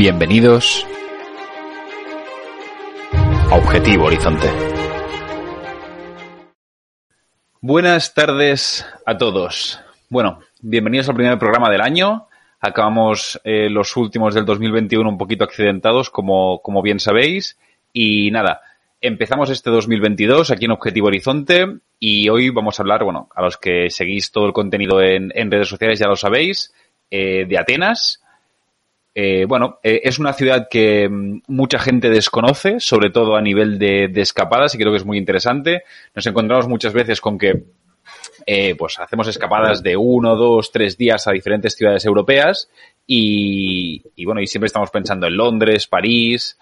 Bienvenidos a Objetivo Horizonte. Buenas tardes a todos. Bueno, bienvenidos al primer programa del año. Acabamos eh, los últimos del 2021 un poquito accidentados, como, como bien sabéis. Y nada, empezamos este 2022 aquí en Objetivo Horizonte y hoy vamos a hablar, bueno, a los que seguís todo el contenido en, en redes sociales ya lo sabéis, eh, de Atenas eh, bueno, eh, es una ciudad que mm, mucha gente desconoce, sobre todo a nivel de, escapadas, y creo que es muy interesante. Nos encontramos muchas veces con que eh, pues hacemos escapadas de uno, dos, tres días a diferentes ciudades europeas y, y bueno, y siempre estamos pensando en Londres, París,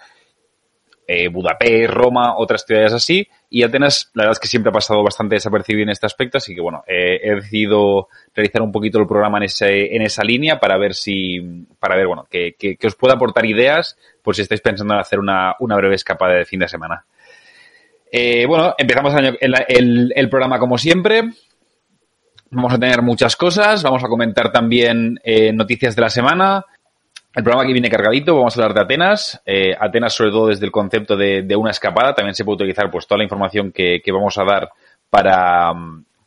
eh, Budapest, Roma, otras ciudades así. Y Atenas, la verdad es que siempre ha pasado bastante desapercibido en este aspecto, así que bueno, eh, he decidido realizar un poquito el programa en, ese, en esa línea para ver si, para ver, bueno, que, os pueda aportar ideas por si estáis pensando en hacer una, breve escapada de fin de semana. Eh, bueno, empezamos el, el, el, programa como siempre. Vamos a tener muchas cosas, vamos a comentar también eh, noticias de la semana, el programa aquí viene cargadito, vamos a hablar de Atenas. Eh, Atenas, sobre todo desde el concepto de, una escapada, también se puede utilizar pues toda la información que, que vamos a dar para,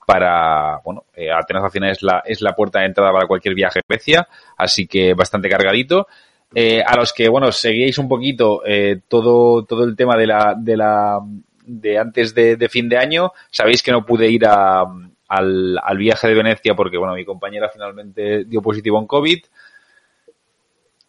para bueno, eh, Atenas al final es la, es la puerta de entrada para cualquier viaje a Grecia, así que bastante cargadito. Eh, a los que, bueno, seguíais un poquito todo, todo el tema de la, de la, de antes de, fin de año, sabéis que no pude ir al viaje de Venecia porque, bueno, mi compañera finalmente dio positivo en COVID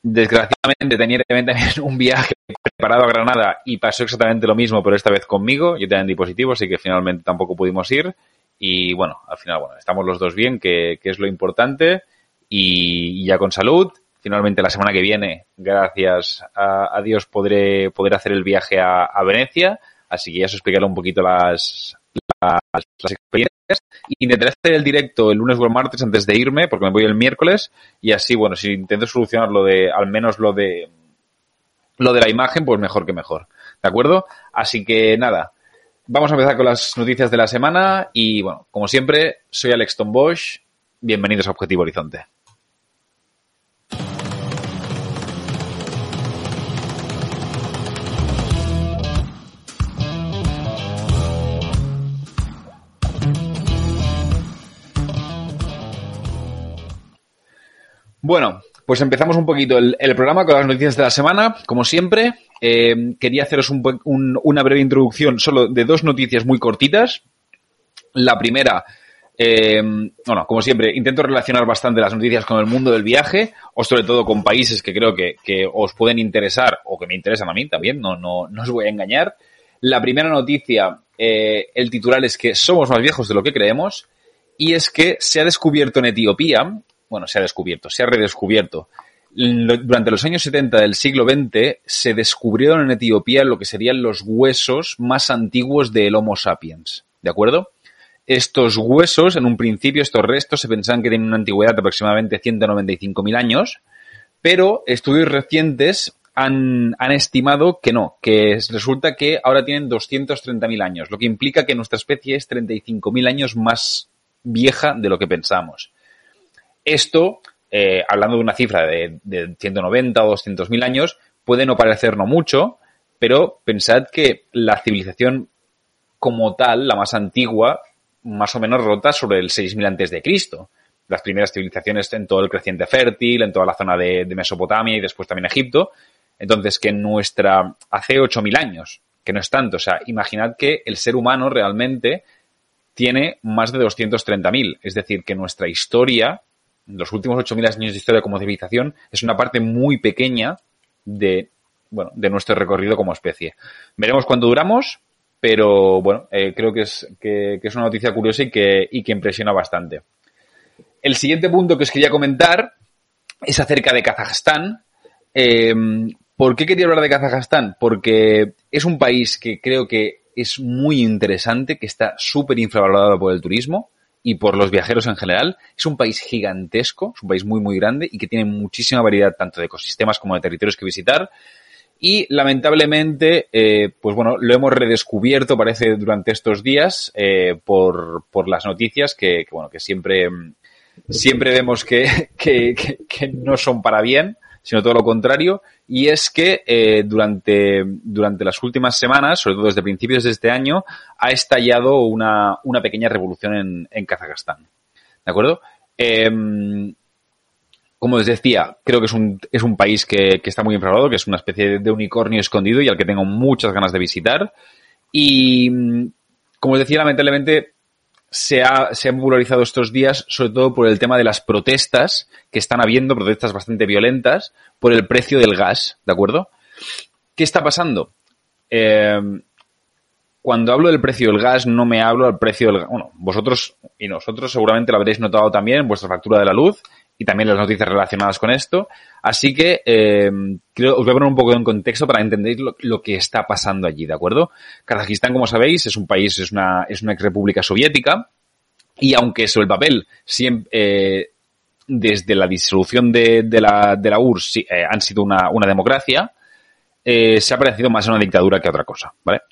desgraciadamente tenía también un viaje preparado a Granada y pasó exactamente lo mismo, pero esta vez conmigo. Yo también di positivo, así que finalmente tampoco pudimos ir. Y bueno, al final, bueno, estamos los dos bien, que, que es lo importante. Y, ya con salud. Finalmente la semana que viene, gracias a, a Dios, podré poder hacer el viaje a, a, Venecia. Así que ya os explicaré un poquito las, las, las experiencias. Intentaré hacer el directo el lunes o el martes antes de irme, porque me voy el miércoles, y así, bueno, si intento solucionar lo de, al menos lo de, lo de la imagen, pues mejor que mejor. ¿De acuerdo? Así que nada, vamos a empezar con las noticias de la semana, y bueno, como siempre, soy Alex Tom Bosch, bienvenidos a Objetivo Horizonte. Bueno, pues empezamos un poquito el, programa con las noticias de la semana. Como siempre, eh, quería haceros un, un, una breve introducción solo de dos noticias muy cortitas. La primera, eh, bueno, como siempre, intento relacionar bastante las noticias con el mundo del viaje o sobre todo con países que creo que, que os pueden interesar o que me interesan a mí también, no, no, no os voy a engañar. La primera noticia, eh, el titular es que somos más viejos de lo que creemos y es que se ha descubierto en Etiopía bueno, se ha descubierto, se ha redescubierto. Durante los años 70 del siglo XX se descubrieron en Etiopía lo que serían los huesos más antiguos del Homo sapiens. ¿De acuerdo? Estos huesos, en un principio, estos restos se pensaban que tienen una antigüedad de aproximadamente 195.000 años, pero estudios recientes han, han, estimado que no, que resulta que ahora tienen 230.000 años, lo que implica que nuestra especie es 35.000 años más vieja de lo que pensamos. Esto, eh, hablando de una cifra de, de 190 o 200 mil años, puede no parecer no mucho, pero pensad que la civilización como tal, la más antigua, más o menos rota sobre el 6000 antes de Cristo. Las primeras civilizaciones en todo el creciente fértil, en toda la zona de, de Mesopotamia y después también Egipto. Entonces, que nuestra, hace 8000 años, que no es tanto. O sea, imaginad que el ser humano realmente tiene más de 230.000. Es decir, que nuestra historia los últimos 8.000 años de historia como civilización es una parte muy pequeña de bueno, de nuestro recorrido como especie. Veremos cuánto duramos, pero bueno, eh, creo que es, que, es una noticia curiosa y que, y que impresiona bastante. El siguiente punto que os quería comentar es acerca de Kazajstán. Eh, ¿Por qué quería hablar de Kazajstán? Porque es un país que creo que es muy interesante, que está súper infravalorado por el turismo y por los viajeros en general. Es un país gigantesco, es un país muy, muy grande y que tiene muchísima variedad tanto de ecosistemas como de territorios que visitar. Y lamentablemente, eh, pues bueno, lo hemos redescubierto, parece, durante estos días eh, por, por las noticias que, bueno, que siempre, siempre vemos que, que, que no son para bien sino todo lo contrario, y es que eh, durante, durante las últimas semanas, sobre todo desde principios de este año, ha estallado una, una pequeña revolución en, en Kazajstán. ¿De acuerdo? Em, como les decía, creo que es un, es un país que, que está muy infravalorado, que es una especie de unicornio escondido y al que tengo muchas ganas de visitar. Y, como les decía, lamentablemente se ha, se popularizado estos días, sobre todo por el tema de las protestas que están habiendo, protestas bastante violentas, por el precio del gas, ¿de acuerdo? ¿Qué está pasando? Eh, cuando hablo del precio del gas, no me hablo del precio del gas. Bueno, vosotros y nosotros seguramente lo habréis notado también en vuestra factura de la luz y también las noticias relacionadas con esto. Así que eh, os voy a poner un poco en contexto para entender lo, que está pasando allí, ¿de acuerdo? Kazajistán, como sabéis, es un país, es una, es una república soviética y aunque sobre el papel siempre, eh, desde la disolución de, de, la, de la URSS eh, han sido una, una democracia, eh, se ha parecido más a una dictadura que a otra cosa, ¿vale?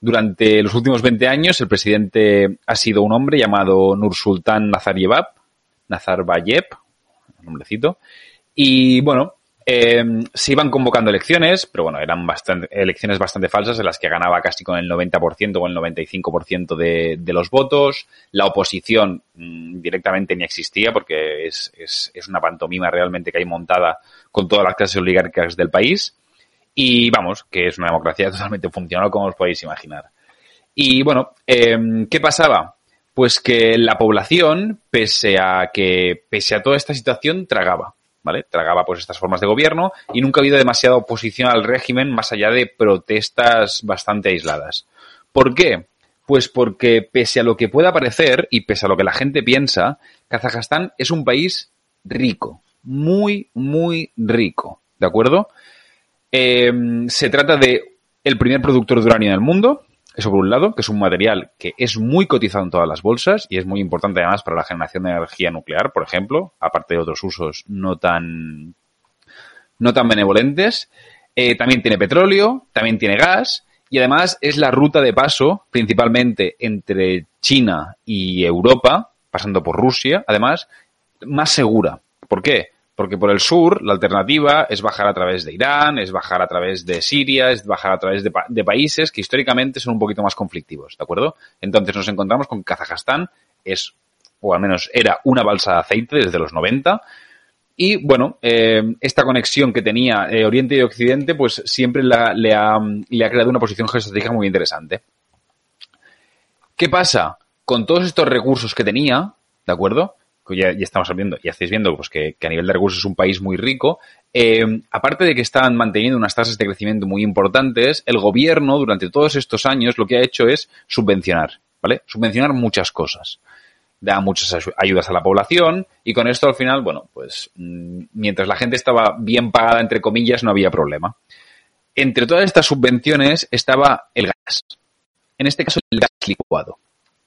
Durante los últimos 20 años, el presidente ha sido un hombre llamado Nursultán Nazarbayev, Nazarbayev, nombrecito. Y bueno, eh, se iban convocando elecciones, pero bueno, eran bastante, elecciones bastante falsas en las que ganaba casi con el 90% o el 95% de, de los votos. La oposición mmm, directamente ni existía porque es, es, es una pantomima realmente que hay montada con todas las clases oligárquicas del país. Y vamos, que es una democracia totalmente funcional como os podéis imaginar. Y bueno, eh, ¿qué pasaba? Pues que la población, pese a que, pese a toda esta situación, tragaba, ¿vale? Tragaba pues estas formas de gobierno y nunca ha habido demasiada oposición al régimen más allá de protestas bastante aisladas. ¿Por qué? Pues porque pese a lo que pueda parecer y pese a lo que la gente piensa, Kazajstán es un país rico, muy, muy rico, ¿de acuerdo? Eh, se trata de el primer productor de uranio del mundo, eso por un lado, que es un material que es muy cotizado en todas las bolsas y es muy importante además para la generación de energía nuclear, por ejemplo, aparte de otros usos no tan, no tan benevolentes. Eh, también tiene petróleo, también tiene gas y además es la ruta de paso principalmente entre China y Europa, pasando por Rusia, además, más segura. ¿Por qué? Porque por el sur la alternativa es bajar a través de Irán, es bajar a través de Siria, es bajar a través de, pa de, países que históricamente son un poquito más conflictivos, ¿de acuerdo? Entonces nos encontramos con que Kazajstán es, o al menos era, una balsa de aceite desde los 90. Y bueno, eh, esta conexión que tenía eh, Oriente y Occidente, pues siempre le, ha, le ha creado una posición geoestratégica muy interesante. ¿Qué pasa? Con todos estos recursos que tenía, ¿de acuerdo? Ya, ya, estamos viendo, ya estáis viendo pues que, a nivel de recursos es un país muy rico. Eh, aparte de que están manteniendo unas tasas de crecimiento muy importantes, el gobierno durante todos estos años lo que ha hecho es subvencionar, ¿vale? Subvencionar muchas cosas. Da muchas ayudas a la población y con esto al final, bueno, pues mm, mientras la gente estaba bien pagada, entre comillas, no había problema. Entre todas estas subvenciones estaba el gas. En este caso, el gas licuado,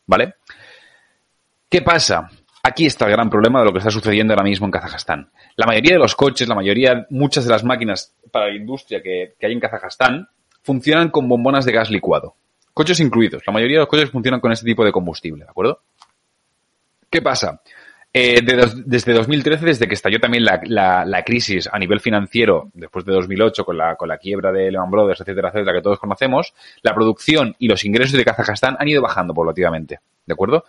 ¿vale? ¿Qué pasa? Aquí está el gran problema de lo que está sucediendo ahora mismo en Kazajstán. La mayoría de los coches, la mayoría, muchas de las máquinas para la industria que, hay en Kazajstán funcionan con bombonas de gas licuado. Coches incluidos. La mayoría de los coches funcionan con este tipo de combustible, ¿de acuerdo? ¿Qué pasa? Eh, de desde 2013, desde que estalló también la, la, crisis a nivel financiero, después de 2008, con la, con la quiebra de Lehman Brothers, etcétera, etcétera, que todos conocemos, la producción y los ingresos de Kazajstán han ido bajando paulativamente, ¿de acuerdo?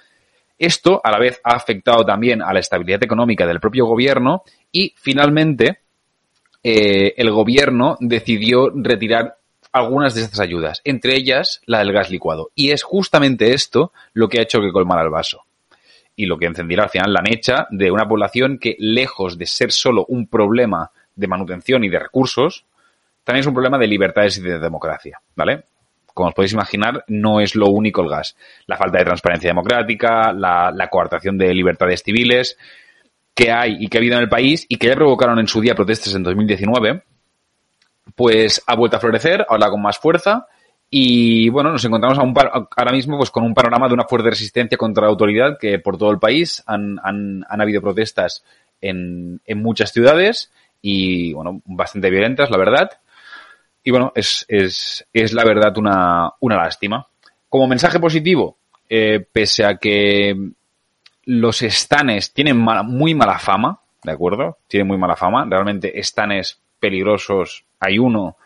Esto, a la vez, ha afectado también a la estabilidad económica del propio gobierno y, finalmente, eh, el gobierno decidió retirar algunas de estas ayudas, entre ellas la del gas licuado. Y es justamente esto lo que ha hecho que colmara el vaso. Y lo que encendiera al final la mecha de una población que, lejos de ser solo un problema de manutención y de recursos, también es un problema de libertades y de democracia, ¿vale? Como os podéis imaginar, no es lo único el gas. La falta de transparencia democrática, la, coartación de libertades civiles que hay y que ha habido en el país y que ya provocaron en su día protestas en 2019, pues ha vuelto a florecer, ahora con más fuerza. Y bueno, nos encontramos ahora mismo pues, con un panorama de una fuerte resistencia contra la autoridad que por todo el país han, han, han habido protestas en, en muchas ciudades y bueno, bastante violentas, la verdad. Y bueno, es, es, es la verdad una, una lástima. Como mensaje positivo, eh, pese a que los estanes tienen mala, muy mala fama, ¿de acuerdo? Tienen muy mala fama. Realmente estanes peligrosos hay uno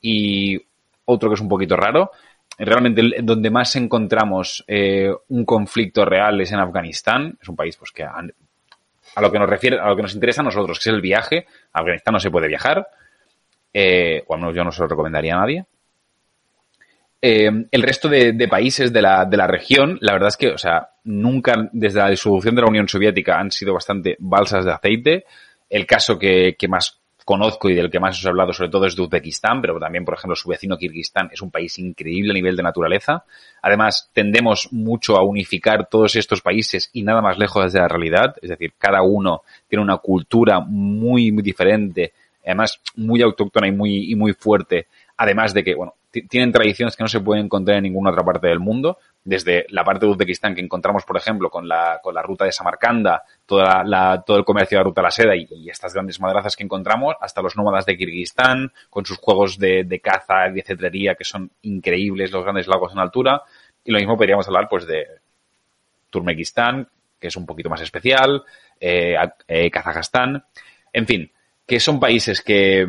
y otro que es un poquito raro. Realmente donde más encontramos eh, un conflicto real es en Afganistán. Es un país pues que a, lo que nos refiere, a lo que nos interesa a nosotros, que es el viaje. A Afganistán no se puede viajar eh, o al menos yo no se lo recomendaría a nadie. Eh, el resto de, países de la, de la, región, la verdad es que, o sea, nunca desde la disolución de la Unión Soviética han sido bastante balsas de aceite. El caso que, que más conozco y del que más os he hablado sobre todo es de Uzbekistán, pero también, por ejemplo, su vecino Kirguistán es un país increíble a nivel de naturaleza. Además, tendemos mucho a unificar todos estos países y nada más lejos de la realidad. Es decir, cada uno tiene una cultura muy, muy diferente además muy autóctona y muy, y muy fuerte, además de que, bueno, tienen tradiciones que no se pueden encontrar en ninguna otra parte del mundo, desde la parte de Uzbekistán que encontramos, por ejemplo, con la, con la ruta de Samarcanda, toda la, todo el comercio de la ruta de la seda y, estas grandes madrazas que encontramos, hasta los nómadas de Kirguistán, con sus juegos de, de caza y de cetrería que son increíbles, los grandes lagos en altura, y lo mismo podríamos hablar, pues, de Turmekistán, que es un poquito más especial, eh, eh, Kazajstán, en fin, que son países que,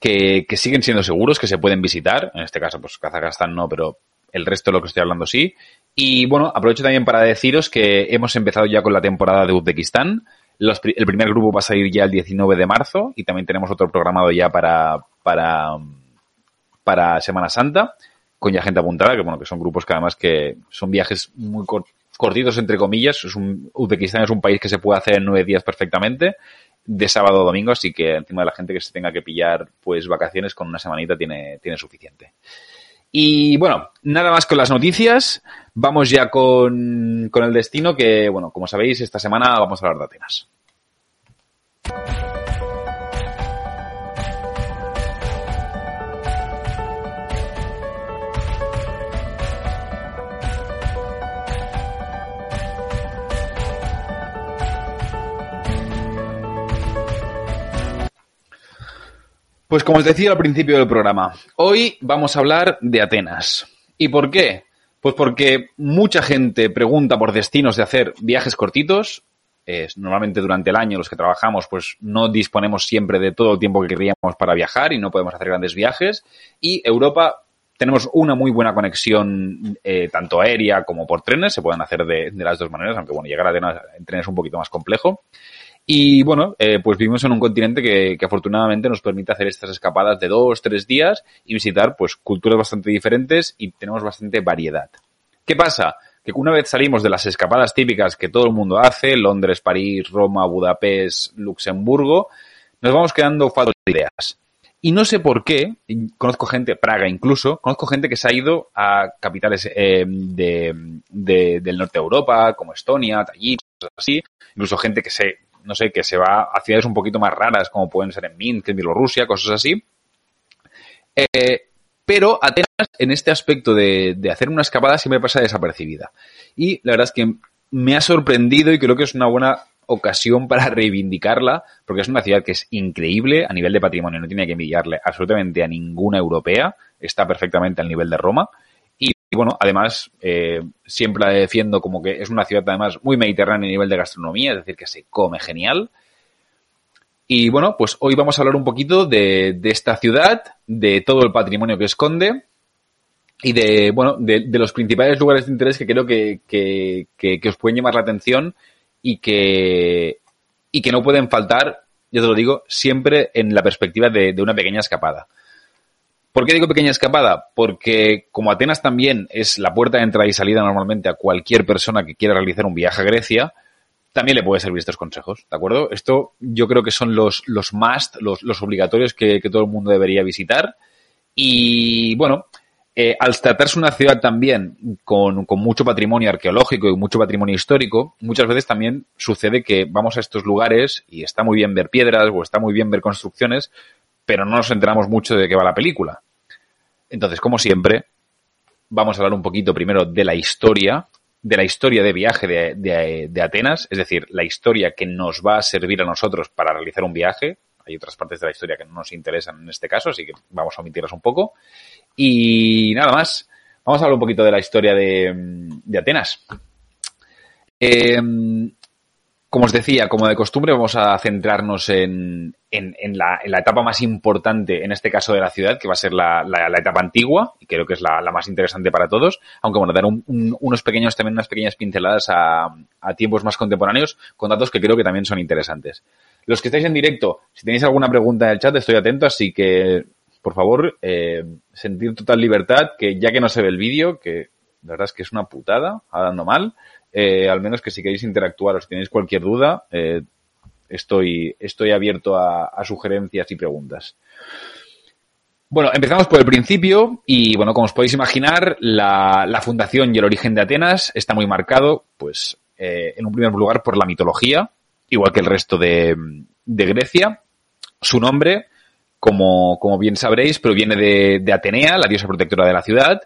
que, siguen siendo seguros, que se pueden visitar. En este caso, pues Kazajstán no, pero el resto de lo que estoy hablando sí. Y bueno, aprovecho también para deciros que hemos empezado ya con la temporada de Uzbekistán. El primer grupo va a salir ya el 19 de marzo y también tenemos otro programado ya para, para, para Semana Santa, con ya gente apuntada, que bueno, que son grupos que además que son viajes muy cortitos entre comillas. Uzbekistán es un país que se puede hacer en nueve días perfectamente de sábado a domingo, así que encima de la gente que se tenga que pillar pues vacaciones con una semanita tiene, tiene suficiente. Y bueno, nada más con las noticias, vamos ya con, con el destino que, bueno, como sabéis, esta semana vamos a hablar de Atenas. Pues como os decía al principio del programa, hoy vamos a hablar de Atenas. ¿Y por qué? Pues porque mucha gente pregunta por destinos de hacer viajes cortitos. Eh, normalmente durante el año los que trabajamos pues no disponemos siempre de todo el tiempo que queríamos para viajar y no podemos hacer grandes viajes. Y Europa tenemos una muy buena conexión eh, tanto aérea como por trenes. Se pueden hacer de, de, las dos maneras, aunque bueno, llegar a Atenas en tren es un poquito más complejo. Y bueno, eh, pues vivimos en un continente que, que, afortunadamente nos permite hacer estas escapadas de dos, tres días y visitar pues culturas bastante diferentes y tenemos bastante variedad. ¿Qué pasa? Que una vez salimos de las escapadas típicas que todo el mundo hace, Londres, París, Roma, Budapest, Luxemburgo, nos vamos quedando faltos de ideas. Y no sé por qué, conozco gente, Praga incluso, conozco gente que se ha ido a capitales eh, de, de, del norte de Europa, como Estonia, Tallinn, así, incluso gente que se no sé, que se va a ciudades un poquito más raras, como pueden ser en Minsk, en Bielorrusia, cosas así. Eh, pero Atenas, en este aspecto de, de, hacer una escapada, siempre pasa desapercibida. Y la verdad es que me ha sorprendido y creo que es una buena ocasión para reivindicarla, porque es una ciudad que es increíble a nivel de patrimonio, no tiene que envidiarle absolutamente a ninguna europea, está perfectamente al nivel de Roma. Y bueno, además, eh, siempre la defiendo como que es una ciudad además muy mediterránea a nivel de gastronomía, es decir, que se come genial. Y bueno, pues hoy vamos a hablar un poquito de, esta ciudad, de todo el patrimonio que esconde y de, bueno, de, los principales lugares de interés que creo que, que, que, os pueden llamar la atención y que, y que no pueden faltar, yo te lo digo, siempre en la perspectiva de una pequeña escapada. ¿Por qué digo pequeña escapada? Porque como Atenas también es la puerta de entrada y salida normalmente a cualquier persona que quiera realizar un viaje a Grecia, también le puede servir estos consejos, ¿de acuerdo? Esto yo creo que son los, los must, los, obligatorios que, que todo el mundo debería visitar. Y bueno, eh, al tratarse una ciudad también con, con, mucho patrimonio arqueológico y mucho patrimonio histórico, muchas veces también sucede que vamos a estos lugares y está muy bien ver piedras o está muy bien ver construcciones, pero no nos enteramos mucho de qué va la película. Entonces, como siempre, vamos a hablar un poquito primero de la historia, de la historia de viaje de, de, Atenas, es decir, la historia que nos va a servir a nosotros para realizar un viaje. Hay otras partes de la historia que no nos interesan en este caso, así que vamos a omitirlas un poco. Y nada más, vamos a hablar un poquito de la historia de, de Atenas. Eh, como os decía, como de costumbre, vamos a centrarnos en, en, la, etapa más importante, en este caso de la ciudad, que va a ser la, etapa antigua, y creo que es la, más interesante para todos, aunque bueno, dar un, unos pequeños, también unas pequeñas pinceladas a, a, tiempos más contemporáneos, con datos que creo que también son interesantes. Los que estáis en directo, si tenéis alguna pregunta en el chat, estoy atento, así que por favor, eh, sentir total libertad, que ya que no se ve el vídeo, que la verdad es que es una putada, hablando mal, eh, al menos que si queréis interactuar o si tenéis cualquier duda, eh, estoy, estoy abierto a, sugerencias y preguntas. Bueno, empezamos por el principio y bueno, como os podéis imaginar, la, fundación y el origen de Atenas está muy marcado, pues, eh, en un primer lugar por la mitología, igual que el resto de, Grecia. Su nombre, como, como bien sabréis, proviene de, Atenea, la diosa protectora de la ciudad,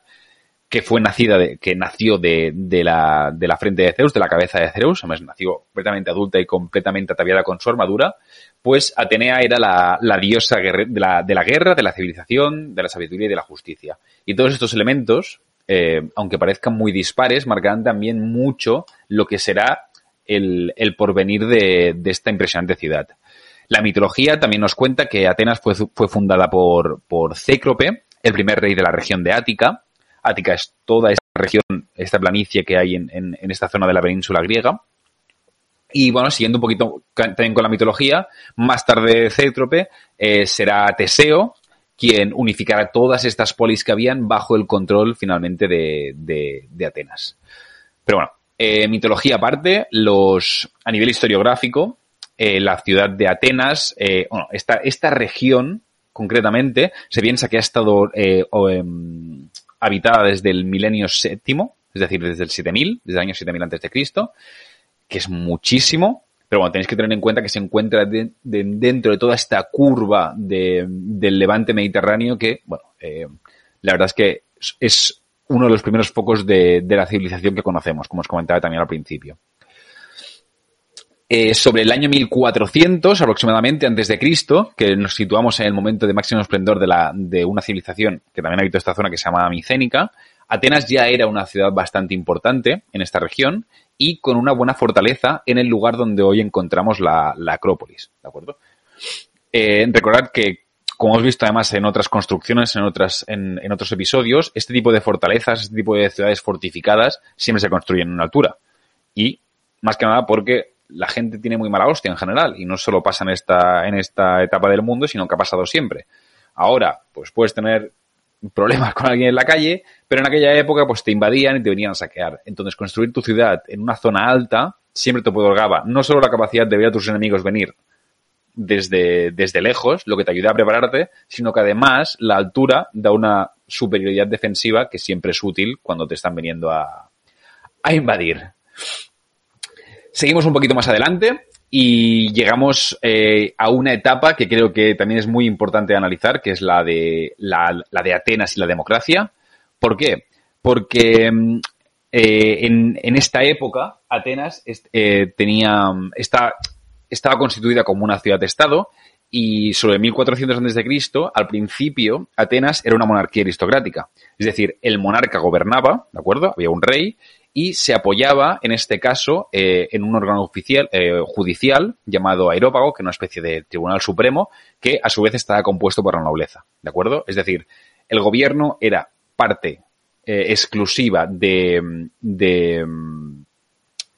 que fue nacida, de, que nació de, de, la, de la frente de Zeus, de la cabeza de Zeus, además nació completamente adulta y completamente ataviada con su armadura, pues Atenea era la, diosa de la, de la guerra, de la civilización, de la sabiduría y de la justicia. Y todos estos elementos, eh, aunque parezcan muy dispares, marcarán también mucho lo que será el, el porvenir de, de esta impresionante ciudad. La mitología también nos cuenta que Atenas fue, fue fundada por, por Cécrope, el primer rey de la región de Ática. Ática es toda esta región, esta planicie que hay en, esta zona de la península griega. Y bueno, siguiendo un poquito también con la mitología, más tarde Cétrope eh, será Teseo quien unificará todas estas polis que habían bajo el control finalmente de, Atenas. Pero bueno, eh, mitología aparte, los, a nivel historiográfico, eh, la ciudad de Atenas, bueno, esta, esta región concretamente se piensa que ha estado o, habitada desde el milenio séptimo, es decir, desde el 7000, desde el año 7000 antes de Cristo, que es muchísimo, pero bueno, tenéis que tener en cuenta que se encuentra de, de, dentro de toda esta curva de, del levante mediterráneo que, bueno, eh, la verdad es que es uno de los primeros focos de, la civilización que conocemos, como os comentaba también al principio. Eh, sobre el año 1400 aproximadamente antes de Cristo, que nos situamos en el momento de máximo esplendor de, la, de una civilización que también habitó esta zona que se llama Micénica, Atenas ya era una ciudad bastante importante en esta región y con una buena fortaleza en el lugar donde hoy encontramos la, la Acrópolis, ¿de acuerdo? Eh, recordad que, como hemos visto además en otras construcciones, en, otras, en, en, otros episodios, este tipo de fortalezas, este tipo de ciudades fortificadas siempre se construyen en una altura. Y, más que nada, porque la gente tiene muy mala hostia en general y no solo pasa en esta, en esta etapa del mundo, sino que ha pasado siempre. Ahora, pues puedes tener problemas con alguien en la calle, pero en aquella época pues te invadían y te venían a saquear. Entonces construir tu ciudad en una zona alta siempre te otorgaba no solo la capacidad de ver a tus enemigos venir desde, desde lejos, lo que te ayuda a prepararte, sino que además la altura da una superioridad defensiva que siempre es útil cuando te están viniendo a, a invadir. Seguimos un poquito más adelante y llegamos eh, a una etapa que creo que también es muy importante analizar, que es la de, la, de Atenas y la democracia. ¿Por qué? Porque eh, en, esta época Atenas eh, tenía, está, estaba constituida como una ciudad-estado y sobre 1400 antes de Cristo, al principio, Atenas era una monarquía aristocrática. Es decir, el monarca gobernaba, ¿de acuerdo? Había un rey y se apoyaba, en este caso, eh, en un órgano oficial, eh, judicial llamado aerópago, que es una especie de tribunal supremo, que a su vez estaba compuesto por la nobleza, ¿de acuerdo? Es decir, el gobierno era parte eh, exclusiva de, de,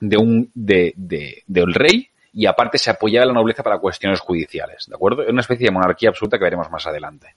de un, de, de, del rey y aparte se apoyaba a la nobleza para cuestiones judiciales, ¿de acuerdo? Es una especie de monarquía absoluta que veremos más adelante.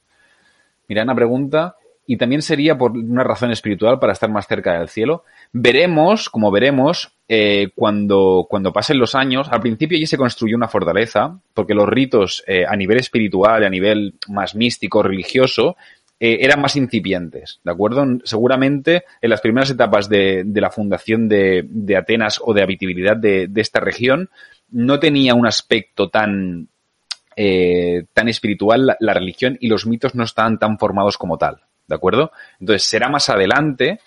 Mira, una pregunta, y también sería por una razón espiritual para estar más cerca del cielo. Veremos, como veremos, eh, cuando, cuando pasen los años, al principio allí se construyó una fortaleza, porque los ritos eh, a nivel espiritual a nivel más místico, religioso, eh, eran más incipientes, ¿de acuerdo? Seguramente en las primeras etapas de, la fundación de, Atenas o de habitabilidad de, esta región, no tenía un aspecto tan, tan espiritual la, la religión y los mitos no estaban tan formados como tal. ¿De acuerdo? Entonces será más adelante,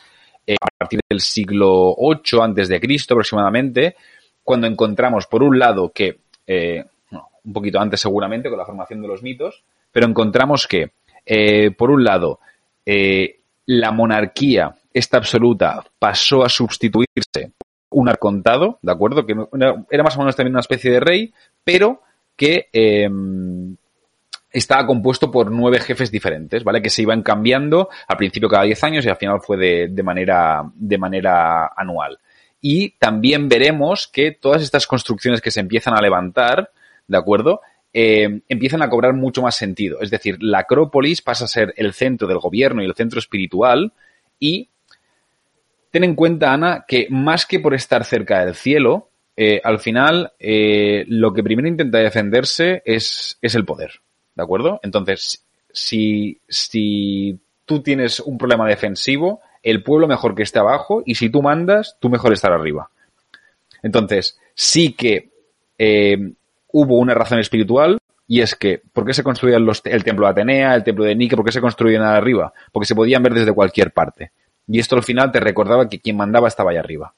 eh, a partir del siglo VIII antes de Cristo aproximadamente, cuando encontramos por un lado que, eh, un poquito antes seguramente con la formación de los mitos, pero encontramos que, eh, por un lado, la monarquía, esta absoluta, pasó a sustituirse un arcontado, ¿de acuerdo? Que era más o menos también una especie de rey, pero que estaba compuesto por nueve jefes diferentes, ¿vale? Que se iban cambiando al principio cada diez años y al final fue de, manera, de manera anual. Y también veremos que todas estas construcciones que se empiezan a levantar, ¿de acuerdo? Eh, empiezan a cobrar mucho más sentido. Es decir, la Acrópolis pasa a ser el centro del gobierno y el centro espiritual y ten en cuenta, Ana, que más que por estar cerca del cielo, eh, al final eh, lo que primero intenta defenderse es el poder. ¿De acuerdo? Entonces, si, si tú tienes un problema defensivo, el pueblo mejor que esté abajo y si tú mandas, tú mejor estar arriba. Entonces, sí que eh, hubo una razón espiritual y es que, ¿por qué se construían el templo de Atenea, el templo de Nike, por qué se construían arriba? Porque se podían ver desde cualquier parte. Y esto al final te recordaba que quien mandaba estaba allá arriba.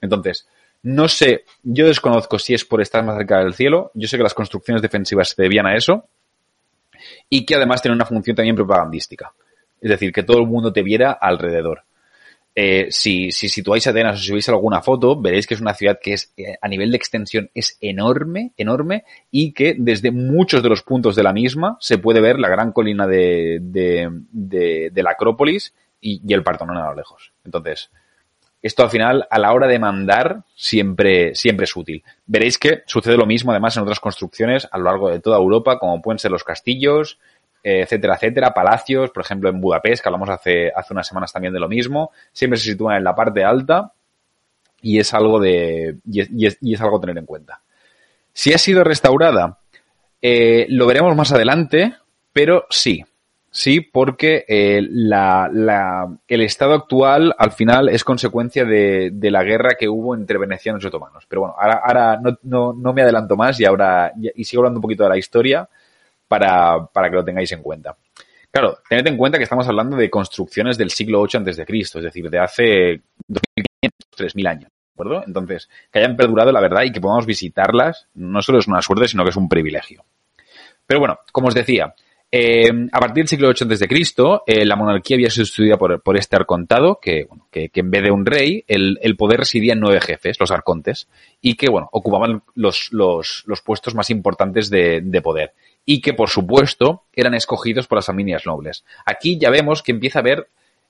Entonces, no sé, yo desconozco si es por estar más cerca del cielo, yo sé que las construcciones defensivas se debían a eso, y que además tiene una función también propagandística. Es decir, que todo el mundo te viera alrededor. Eh, si, si situáis Atenas o si veis alguna foto, veréis que es una ciudad que es, eh, a nivel de extensión es enorme, enorme, y que desde muchos de los puntos de la misma se puede ver la gran colina de, de, de, de la Acrópolis y, y el Partenón a lo lejos. Entonces, esto al final, a la hora de mandar, siempre, siempre es útil. Veréis que sucede lo mismo además en otras construcciones a lo largo de toda Europa, como pueden ser los castillos, eh, etcétera, etcétera, palacios, por ejemplo en Budapest, que hablamos hace, hace unas semanas también de lo mismo, siempre se sitúan en la parte alta y es algo de, y es, y es, algo a tener en cuenta. Si ha sido restaurada, eh, lo veremos más adelante, pero sí, Sí, porque eh, el estado actual al final es consecuencia de, la guerra que hubo entre venecianos y otomanos. Pero bueno, ahora, no, me adelanto más y ahora y sigo hablando un poquito de la historia para, para que lo tengáis en cuenta. Claro, tened en cuenta que estamos hablando de construcciones del siglo VIII antes de Cristo, es decir, de hace 2.500, 3.000 años. ¿De acuerdo? Entonces, que hayan perdurado la verdad y que podamos visitarlas no solo es una suerte, sino que es un privilegio. Pero bueno, como os decía, eh, a partir del siglo VIII a.C., eh, la monarquía había sido sustituida por, por este arcontado, que, bueno, que, en vez de un rey, el, el, poder residía en nueve jefes, los arcontes, y que, bueno, ocupaban los, los, los puestos más importantes de, de, poder. Y que, por supuesto, eran escogidos por las familias nobles. Aquí ya vemos que empieza a haber,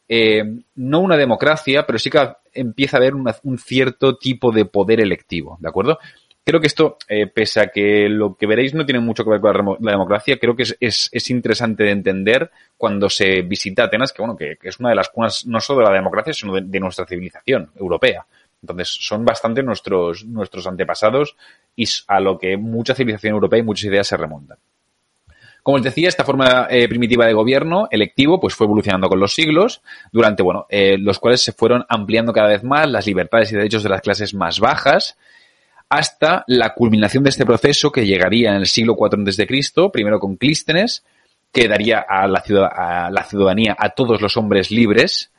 eh, no una democracia, pero sí que empieza a haber un cierto tipo de poder electivo, ¿de acuerdo? Creo que esto, eh, pese a que lo que veréis no tiene mucho que ver con la, democracia, creo que es, es, es, interesante de entender cuando se visita Atenas, que bueno, que, es una de las cunas no solo de la democracia, sino de, de, nuestra civilización europea. Entonces, son bastante nuestros, nuestros antepasados y a lo que mucha civilización europea y muchas ideas se remontan. Como os decía, esta forma eh, primitiva de gobierno electivo pues fue evolucionando con los siglos, durante, bueno, eh, los cuales se fueron ampliando cada vez más las libertades y derechos de las clases más bajas, hasta la culminación de este proceso que llegaría en el siglo IV a.C., primero con Clístenes, que daría a la, ciudad, a la ciudadanía a todos los hombres libres,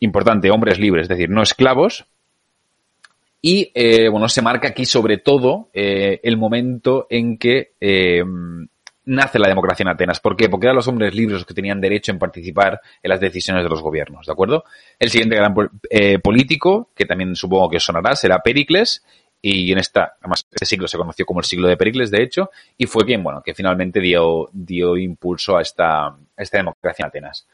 importante, hombres libres, es decir, no esclavos, y eh, bueno, se marca aquí sobre todo eh, el momento en que eh, nace la democracia en Atenas. ¿Por qué? Porque eran los hombres libres los que tenían derecho en participar en las decisiones de los gobiernos, ¿de acuerdo? El siguiente gran eh, político, que también supongo que sonará, será Pericles, y en esta, además, este siglo se conoció como el siglo de Pericles, de hecho, y fue quien, bueno, que finalmente dio, dio impulso a esta, esta democracia en Atenas.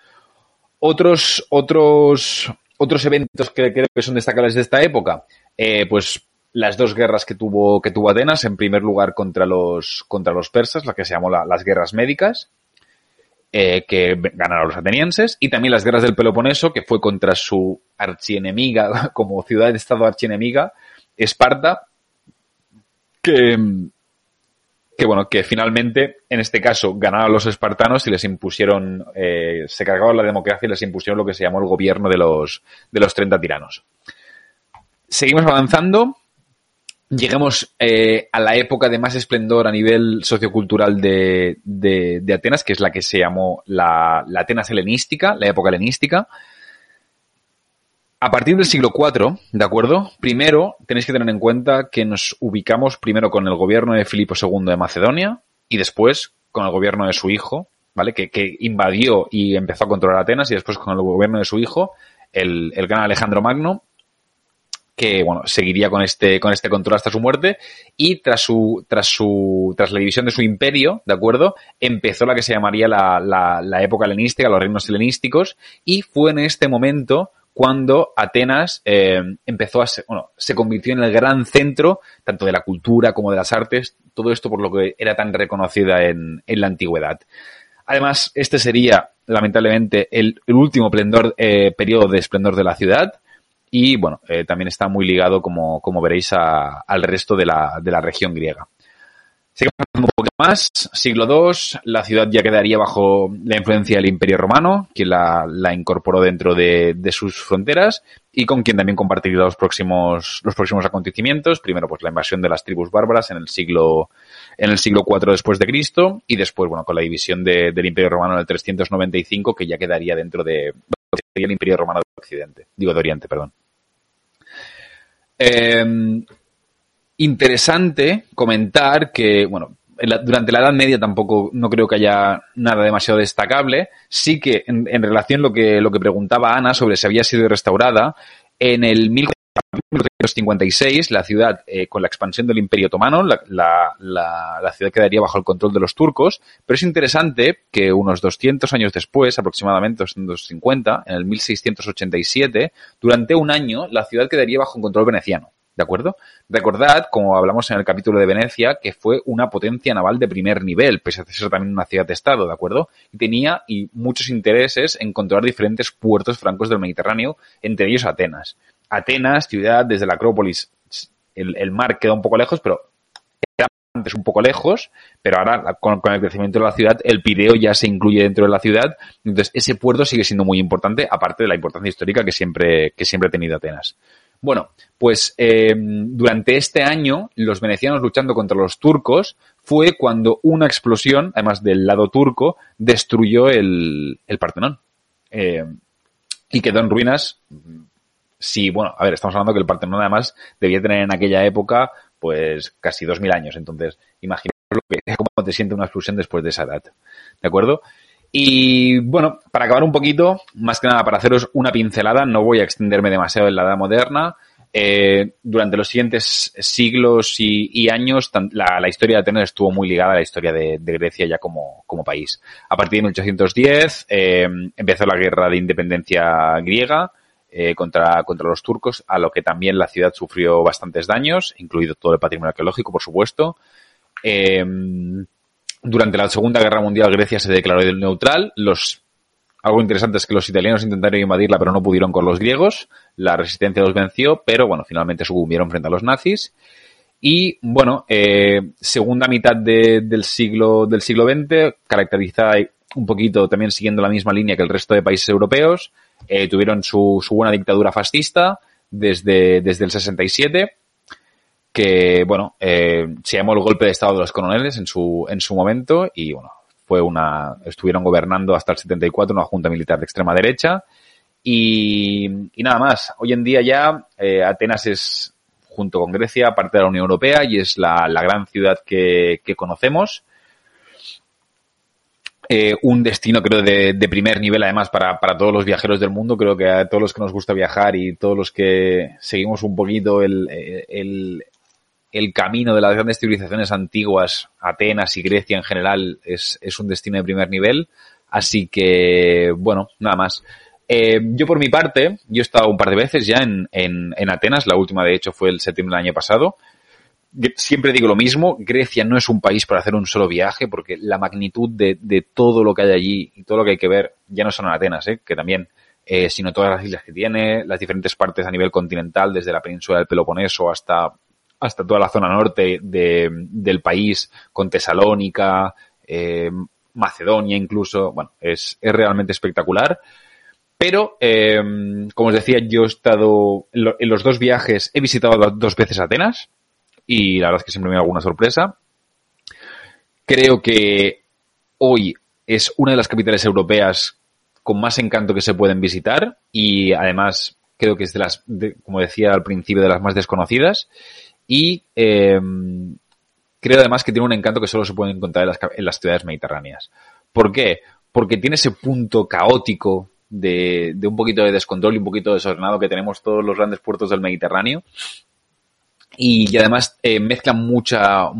Otros, otros, otros eventos que creo que son destacables de esta época, eh, pues las dos guerras que tuvo, que tuvo Atenas, en primer lugar contra los, contra los persas, la que se llamó la, las guerras médicas. eh, que ganaron los atenienses, y también las guerras del Peloponeso, que fue contra su archienemiga, como ciudad de estado archienemiga, Esparta, que, que bueno, que finalmente, en este caso, ganaron los espartanos y les impusieron, eh, se cargaron la democracia y les impusieron lo que se llamó el gobierno de los, de los 30 tiranos. Seguimos avanzando. Lleguemos eh, a la época de más esplendor a nivel sociocultural de, de, de Atenas, que es la que se llamó la, la Atenas helenística, la época helenística. A partir del siglo IV, ¿de acuerdo? Primero, tenéis que tener en cuenta que nos ubicamos primero con el gobierno de Filipo II de Macedonia y después con el gobierno de su hijo, ¿vale? Que, que invadió y empezó a controlar Atenas y después con el gobierno de su hijo, el, el gran Alejandro Magno, que bueno, seguiría con este, con este control hasta su muerte, y tras su, tras su, tras la división de su imperio, ¿de acuerdo? Empezó la que se llamaría la, la, la época helenística, los reinos helenísticos, y fue en este momento cuando Atenas eh, empezó a ser, bueno, se convirtió en el gran centro tanto de la cultura como de las artes, todo esto por lo que era tan reconocida en, en la antigüedad. Además, este sería, lamentablemente, el, último plendor, eh, periodo de esplendor de la ciudad y, bueno, eh, también está muy ligado, como, como veréis, a, al resto de la, de la región griega. Seguimos un poco más. Siglo II, la ciudad ya quedaría bajo la influencia del Imperio Romano, quien la, la incorporó dentro de, de, sus fronteras y con quien también compartiría los próximos, los próximos acontecimientos. Primero, pues la invasión de las tribus bárbaras en el siglo, en el siglo IV después de Cristo y después, bueno, con la división de, del Imperio Romano en el 395, que ya quedaría dentro de el Imperio Romano de Occidente, digo de Oriente, perdón. Eh, interesante comentar que, bueno, durante la Edad Media tampoco no creo que haya nada demasiado destacable. Sí que en, relación lo que lo que preguntaba Ana sobre si había sido restaurada, en el 1456 la ciudad, eh, con la expansión del Imperio Otomano, la, la, ciudad quedaría bajo el control de los turcos, pero es interesante que unos 200 años después, aproximadamente 250, en el 1687, durante un año la ciudad quedaría bajo control veneciano. ¿De acuerdo? Recordad, como hablamos en el capítulo de Venecia, que fue una potencia naval de primer nivel, pese a ser también una ciudad-estado, ¿de acuerdo? Y tenía y muchos intereses en controlar diferentes puertos francos del Mediterráneo, entre ellos Atenas. Atenas, ciudad desde la Acrópolis, el, mar queda un poco lejos, pero antes un poco lejos, pero ahora con, con, el crecimiento de la ciudad, el Pireo ya se incluye dentro de la ciudad, entonces ese puerto sigue siendo muy importante, aparte de la importancia histórica que siempre, que siempre ha tenido Atenas. Bueno, pues eh, durante este año, los venecianos luchando contra los turcos fue cuando una explosión, además del lado turco, destruyó el, el Partenón. Eh, y quedó en ruinas. Sí, bueno, a ver, estamos hablando que el Partenón además debía tener en aquella época pues casi dos mil años. Entonces, imaginaos lo que, cómo te siente una explosión después de esa edad. ¿De acuerdo? Y bueno, para acabar un poquito, más que nada para haceros una pincelada, no voy a extenderme demasiado en la edad moderna. Eh, durante los siguientes siglos y, años, la, historia de Atenas estuvo muy ligada a la historia de, Grecia ya como, como, país. A partir de 1810 eh, empezó la guerra de independencia griega eh, contra, contra los turcos, a lo que también la ciudad sufrió bastantes daños, incluido todo el patrimonio arqueológico, por supuesto. Eh, durante la Segunda Guerra Mundial Grecia se declaró neutral. Los, algo interesante es que los italianos intentaron invadirla pero no pudieron con los griegos. La resistencia los venció, pero bueno, finalmente sucumbieron frente a los nazis. Y bueno, eh, segunda mitad de, del siglo del siglo XX, caracterizada un poquito también siguiendo la misma línea que el resto de países europeos, eh, tuvieron su, su, buena dictadura fascista desde, desde el 67 que, bueno, eh, se llamó el golpe de Estado de los coroneles en su, en su momento y, bueno, fue una, estuvieron gobernando hasta el 74 una junta militar de extrema derecha y, nada más. Hoy en día ya eh, Atenas es, junto con Grecia, parte de la Unión Europea y es la, la gran ciudad que, que conocemos. Eh, un destino creo de, primer nivel además para, para todos los viajeros del mundo creo que a todos los que nos gusta viajar y todos los que seguimos un poquito el, el, el camino de las grandes civilizaciones antiguas, Atenas y Grecia en general, es, es un destino de primer nivel. Así que, bueno, nada más. Eh, yo por mi parte, yo he estado un par de veces ya en, en, en, Atenas, la última de hecho fue el septiembre del año pasado. Siempre digo lo mismo, Grecia no es un país para hacer un solo viaje porque la magnitud de, todo lo que hay allí y todo lo que hay que ver ya no son Atenas, ¿eh? que también, eh, sino todas las islas que tiene, las diferentes partes a nivel continental, desde la península del Peloponeso hasta, toda la zona norte de, del país, con Tesalónica, eh, Macedonia incluso, bueno, es, realmente espectacular. Pero, eh, como os decía, yo he estado en, los dos viajes, he visitado dos veces Atenas y la verdad es que siempre me da alguna sorpresa. Creo que hoy es una de las capitales europeas con más encanto que se pueden visitar y además creo que es de las, como decía al principio, de las más desconocidas y eh, creo además que tiene un encanto que solo se puede encontrar en las, en las ciudades mediterráneas. ¿Por qué? Porque tiene ese punto caótico de, de, un poquito de descontrol y un poquito desordenado que tenemos todos los grandes puertos del Mediterráneo. Y, además eh, mezcla mucha,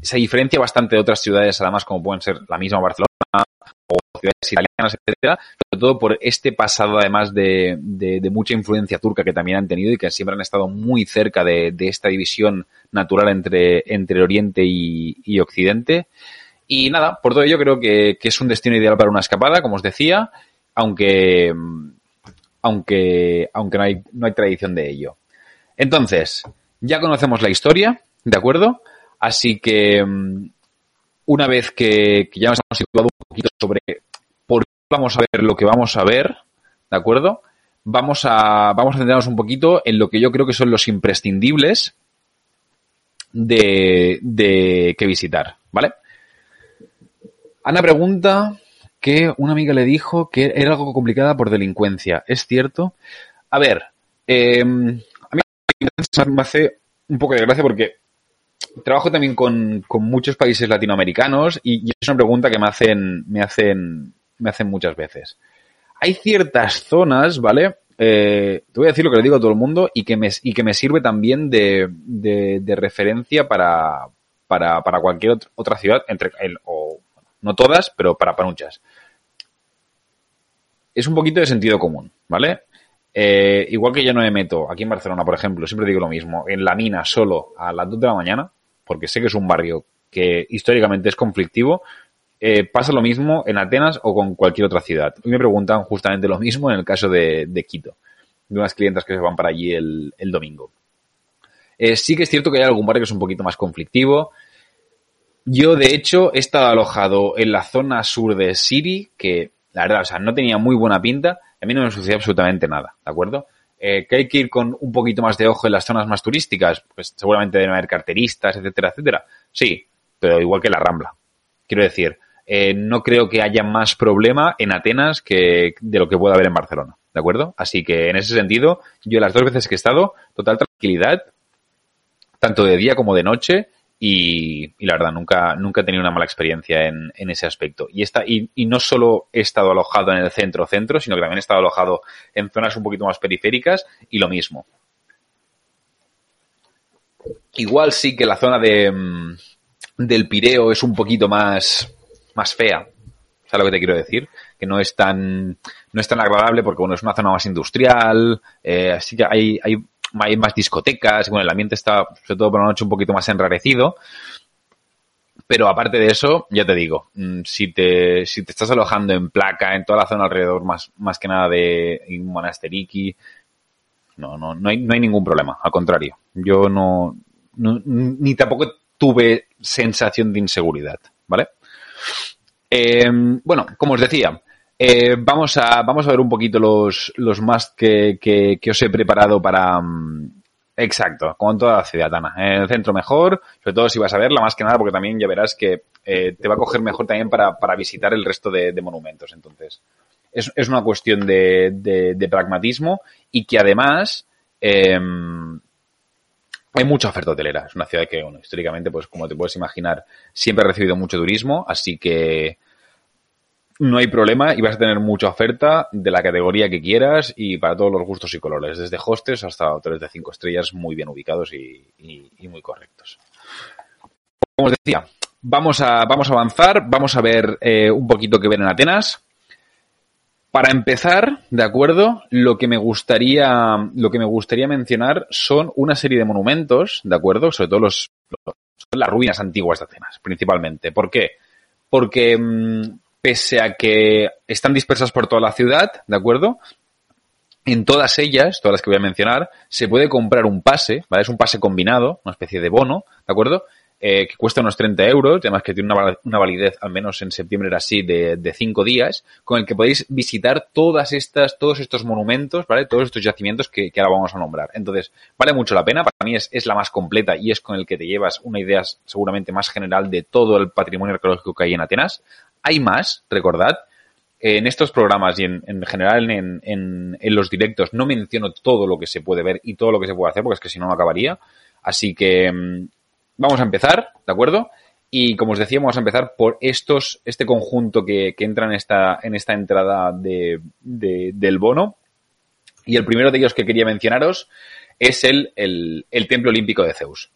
se diferencia bastante de otras ciudades, además, como pueden ser la misma Barcelona o ciudades italianas, etcétera, sobre todo por este pasado, además, de, de, de, mucha influencia turca que también han tenido y que siempre han estado muy cerca de, de esta división natural entre, entre Oriente y, y Occidente. Y nada, por todo ello creo que, que, es un destino ideal para una escapada, como os decía, aunque, aunque, aunque no hay, no hay tradición de ello. Entonces, ya conocemos la historia, ¿de acuerdo? Así que una vez que, ya nos hemos situado un poquito sobre por qué vamos a ver lo que vamos a ver, ¿de acuerdo? Vamos a, vamos a centrarnos un poquito en lo que yo creo que son los imprescindibles de, de que visitar, ¿vale? Ana pregunta que una amiga le dijo que era algo complicada por delincuencia. ¿Es cierto? A ver, eh, me hace un poco de gracia porque trabajo también con, muchos países latinoamericanos y, es una pregunta que me hacen, me hacen, me hacen muchas veces. Hay ciertas zonas, ¿vale? Eh, te voy a decir lo que le digo a todo el mundo y que me, y que me sirve también de, de, de referencia para, para, para cualquier otra ciudad, entre, el, o no todas, pero para, para muchas. Es un poquito de sentido común, ¿vale? Eh, igual que yo no me meto aquí en Barcelona, por ejemplo, siempre digo lo mismo, en la mina solo a las 2 de la mañana, porque sé que es un barrio que históricamente es conflictivo, eh, pasa lo mismo en Atenas o con cualquier otra ciudad. Y me preguntan justamente lo mismo en el caso de, de Quito, de unas clientas que se van para allí el, el domingo. Eh, sí que es cierto que hay algún barrio que es un poquito más conflictivo, yo, de hecho, he estado alojado en la zona sur de Siri, que la verdad, o sea, no tenía muy buena pinta. A mí no me sucedía absolutamente nada, ¿de acuerdo? Eh, que hay que ir con un poquito más de ojo en las zonas más turísticas, pues seguramente deben haber carteristas, etcétera, etcétera. Sí, pero igual que la Rambla. Quiero decir, eh, no creo que haya más problema en Atenas que de lo que pueda haber en Barcelona, ¿de acuerdo? Así que en ese sentido, yo las dos veces que he estado, total tranquilidad, tanto de día como de noche, y, la verdad, nunca, nunca he tenido una mala experiencia en, en ese aspecto. Y, esta, y, y, no solo he estado alojado en el centro-centro, sino que también he estado alojado en zonas un poquito más periféricas y lo mismo. Igual sí que la zona de, mm, del Pireo es un poquito más, más fea. ¿Sabes lo que te quiero decir? Que no es tan, no es tan agradable porque, bueno, es una zona más industrial, eh, así que hay hay más discotecas, bueno, el ambiente está, sobre todo por la noche, un poquito más enrarecido. Pero aparte de eso, ya te digo, si te, si te estás alojando en placa, en toda la zona alrededor, más, más que nada de Monasteriki, no, no, no hay, no hay ningún problema. Al contrario, yo no, ni tampoco tuve sensación de inseguridad, ¿vale? Eh, bueno, como os decía, eh, vamos, a, vamos a ver un poquito los, los más que, que, que os he preparado para... Um, exacto, como en toda la ciudad, Ana. En el centro mejor, sobre todo si vas a verla, más que nada, porque también ya verás que eh, te va a coger mejor también para, para visitar el resto de, monumentos. Entonces, es, es, una cuestión de, de, pragmatismo y que además... Eh, hay mucha oferta hotelera. Es una ciudad que, bueno, históricamente, pues como te puedes imaginar, siempre ha recibido mucho turismo, así que no hay problema y vas a tener mucha oferta de la categoría que quieras y para todos los gustos y colores, desde hostes hasta hoteles de cinco estrellas muy bien ubicados y, muy correctos. Como os decía, vamos a, vamos a avanzar, vamos a ver eh, un poquito qué ver en Atenas. Para empezar, ¿de acuerdo? Lo que me gustaría, lo que me gustaría mencionar son una serie de monumentos, ¿de acuerdo? Sobre todo los, las ruinas antiguas de Atenas, principalmente. ¿Por qué? Porque mm, pese a que están dispersas por toda la ciudad, ¿de acuerdo? En todas ellas, todas las que voy a mencionar, se puede comprar un pase, ¿vale? Es un pase combinado, una especie de bono, ¿de acuerdo? Eh, que cuesta unos 30 euros, además que tiene una, validez, al menos en septiembre era así, de, 5 días, con el que podéis visitar todas estas, todos estos monumentos, ¿vale? Todos estos yacimientos que, que ahora vamos a nombrar. Entonces, vale mucho la pena, para mí es, es, la más completa y es con el que te llevas una idea seguramente más general de todo el patrimonio arqueológico que hay en Atenas. Hay más, recordad, en estos programas y en, en general en, los directos no menciono todo lo que se puede ver y todo lo que se puede hacer, porque es que si no, no acabaría. Así que mm, vamos a empezar, ¿de acuerdo? Y como os decía, vamos a empezar por estos, este conjunto que, entra en esta, en esta entrada de, de, del bono. Y el primero de ellos que quería mencionaros es el Templo Olímpico de Zeus.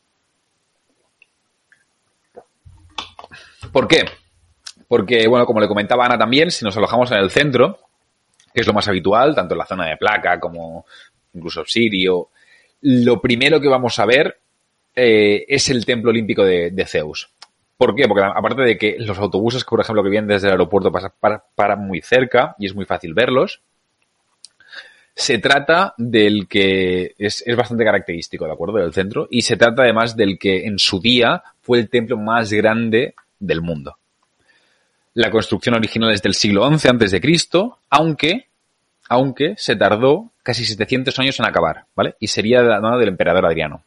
¿Por qué? Porque, bueno, como le comentaba Ana también, si nos alojamos en el centro, que es lo más habitual, tanto en la zona de placa como incluso Sirio, lo primero que vamos a ver eh, es el templo olímpico de, de, Zeus. ¿Por qué? Porque aparte de que los autobuses, por ejemplo, que vienen desde el aeropuerto pasan para, para muy cerca y es muy fácil verlos, se trata del que es, es, bastante característico, ¿de acuerdo? Del centro. Y se trata además del que en su día fue el templo más grande del mundo. La construcción original es del siglo XI Cristo, aunque, aunque se tardó casi 700 años en acabar, ¿vale? Y sería de la mano del emperador Adriano.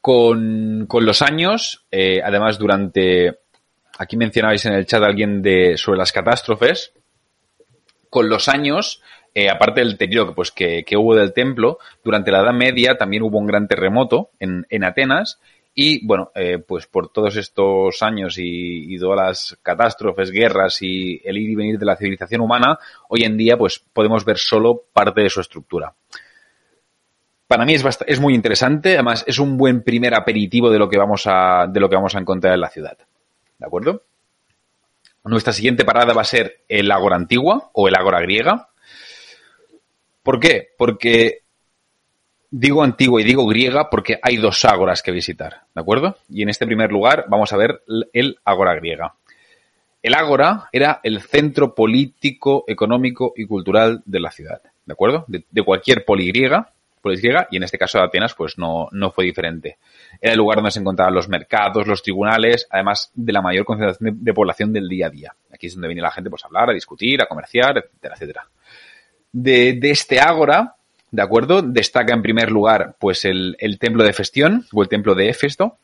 Con, con los años, eh, además durante, aquí mencionabais en el chat alguien de, sobre las catástrofes, con los años, eh, aparte del deterioro pues, que, que, hubo del templo, durante la Edad Media también hubo un gran terremoto en, en Atenas y bueno, eh, pues por todos estos años y, todas las catástrofes, guerras y el ir y venir de la civilización humana, hoy en día pues podemos ver solo parte de su estructura. Para mí es, es muy interesante, además es un buen primer aperitivo de lo que vamos a, de lo que vamos a encontrar en la ciudad. ¿De acuerdo? Nuestra siguiente parada va a ser el Ágora Antigua o el Ágora Griega. ¿Por qué? Porque Digo antigua y digo griega porque hay dos ágoras que visitar, ¿de acuerdo? Y en este primer lugar vamos a ver el ágora griega. El ágora era el centro político, económico y cultural de la ciudad, ¿de acuerdo? De, de cualquier poligriega, poligriega, y en este caso de Atenas pues no, no fue diferente. Era el lugar donde se encontraban los mercados, los tribunales, además de la mayor concentración de, población del día a día. Aquí es donde viene la gente pues a hablar, a discutir, a comerciar, etcétera, etcétera. De, de este ágora ¿de acuerdo? Destaca en primer lugar, pues, el, templo de Festión, o el templo de Éfesto,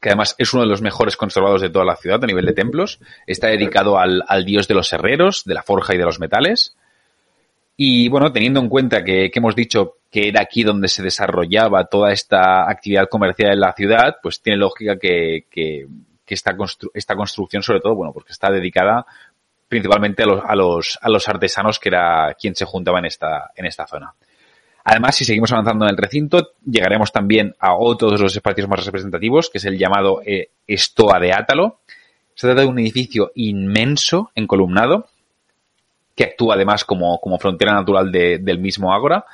que además es uno de los mejores conservados de toda la ciudad a nivel de templos. Está dedicado al, dios de los herreros, de la forja y de los metales. Y bueno, teniendo en cuenta que, que, hemos dicho que era aquí donde se desarrollaba toda esta actividad comercial en la ciudad, pues tiene lógica que, que, que esta, constru esta construcción, sobre todo, bueno, porque está dedicada principalmente a los, a los, a los artesanos que era quien se juntaba en esta, en esta zona. Además, si seguimos avanzando en el recinto, llegaremos también a otro de los espacios más representativos, que es el llamado eh, Estoa de Átalo. Se trata de un edificio inmenso, encolumnado, que actúa además como, frontera natural de, del mismo Ágora.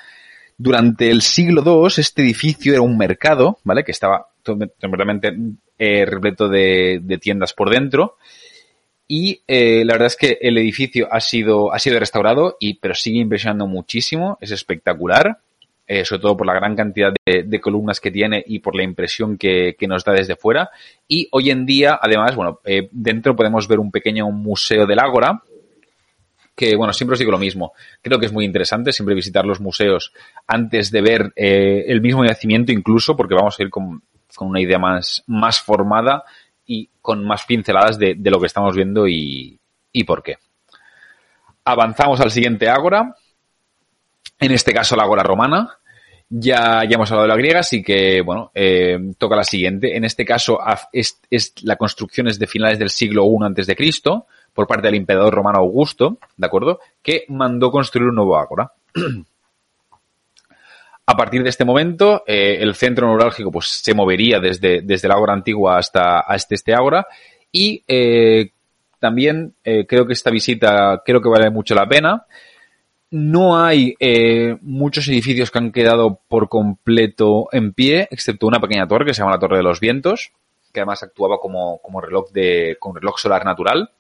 Durante el siglo II, este edificio era un mercado, ¿vale? Que estaba completamente eh, repleto de tiendas por dentro y eh, la verdad es que el edificio ha sido, ha sido restaurado, y, pero sigue impresionando muchísimo, es espectacular, eh, sobre todo por la gran cantidad de, de, columnas que tiene y por la impresión que, que, nos da desde fuera. Y hoy en día, además, bueno, eh, dentro podemos ver un pequeño museo del Ágora, que, bueno, siempre os digo lo mismo. Creo que es muy interesante siempre visitar los museos antes de ver eh, el mismo yacimiento incluso, porque vamos a ir con, con una idea más, más formada y con más pinceladas de, de lo que estamos viendo y, y, por qué. Avanzamos al siguiente ágora, en este caso la ágora romana. Ya, ya hemos hablado de la griega, así que, bueno, eh, toca la siguiente. En este caso, es, es, la construcción es de finales del siglo I antes de Cristo, por parte del emperador romano Augusto, ¿de acuerdo? Que mandó construir un nuevo ágora. A partir de este momento, eh, el centro neurálgico pues, se movería desde, desde la Ágora antigua hasta, hasta este Ágora y eh, también eh, creo que esta visita creo que vale mucho la pena. No hay eh, muchos edificios que han quedado por completo en pie, excepto una pequeña torre que se llama la Torre de los Vientos, que además actuaba como, como reloj de, como reloj solar natural.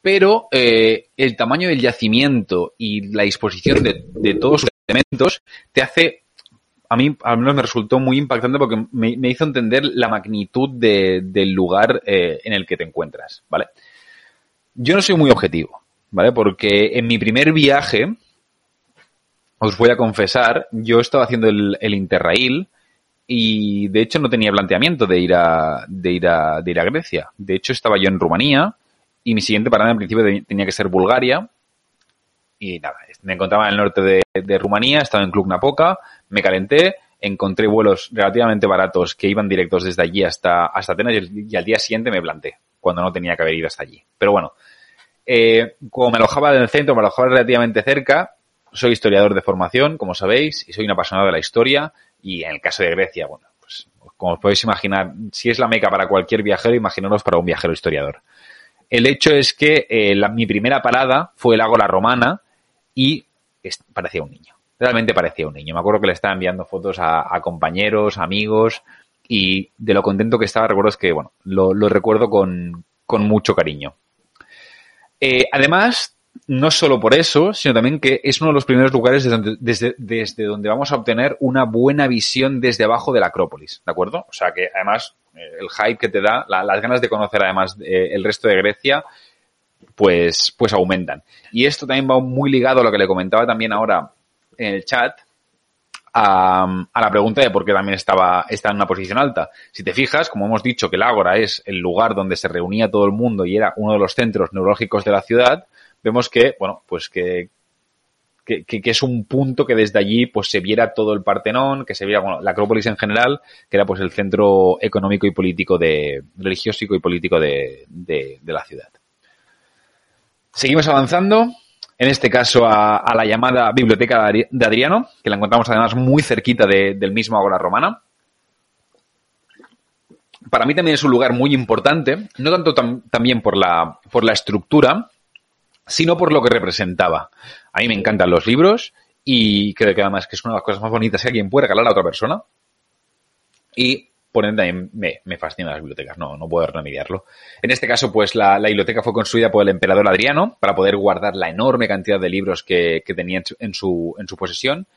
Pero eh, el tamaño del yacimiento y la disposición de, de todos elementos te hace a mí al menos me resultó muy impactante porque me, hizo entender la magnitud de, del lugar eh, en el que te encuentras, ¿vale? Yo no soy muy objetivo, ¿vale? Porque en mi primer viaje, os voy a confesar, yo estaba haciendo el, el Interrail y de hecho no tenía planteamiento de ir a, de ir a, de ir a Grecia. De hecho estaba yo en Rumanía y mi siguiente parada en principio tenía que ser Bulgaria y nada, me encontraba en el norte de, de Rumanía, estaba en Cluj Napoca, me calenté, encontré vuelos relativamente baratos que iban directos desde allí hasta, hasta Atenas y, al día siguiente me planté, cuando no tenía que haber ido hasta allí. Pero bueno, eh, como me alojaba en el centro, me alojaba relativamente cerca, soy historiador de formación, como sabéis, y soy un apasionado de la historia, y en el caso de Grecia, bueno, pues como os podéis imaginar, si es la meca para cualquier viajero, imaginaros para un viajero historiador. El hecho es que eh, mi primera parada fue el Ágora Romana y parecía un niño. Realmente parecía un niño. Me acuerdo que le estaba enviando fotos a, compañeros, amigos, y de lo contento que estaba, recuerdo que, bueno, lo, recuerdo con, con, mucho cariño. Eh, además, no solo por eso, sino también que es uno de los primeros lugares desde donde, desde, desde donde vamos a obtener una buena visión desde abajo de la Acrópolis, ¿de acuerdo? O sea que además eh, el hype que te da, la, las ganas de conocer además eh, el resto de Grecia, pues, pues aumentan. Y esto también va muy ligado a lo que le comentaba también ahora en el chat, a, a, la pregunta de por qué también estaba, está en una posición alta. Si te fijas, como hemos dicho que el Ágora es el lugar donde se reunía todo el mundo y era uno de los centros neurológicos de la ciudad, vemos que, bueno, pues que, que, que, es un punto que desde allí pues se viera todo el Partenón, que se viera, bueno, la Acrópolis en general, que era pues el centro económico y político de, religioso y político de, de, de la ciudad. Seguimos avanzando en este caso a, la llamada Biblioteca de Adriano, que la encontramos además muy cerquita de, del mismo Agora Romana. Para mí también es un lugar muy importante, no tanto tam, también por la, por la estructura, sino por lo que representaba. A mí me encantan los libros y creo que además que es una de las cosas más bonitas que alguien puede regalar a otra persona. Y por ende también me, me fascinan las bibliotecas, no, no puedo remediarlo. En este caso, pues la, la, biblioteca fue construida por el emperador Adriano para poder guardar la enorme cantidad de libros que, que tenía en su, en su posesión.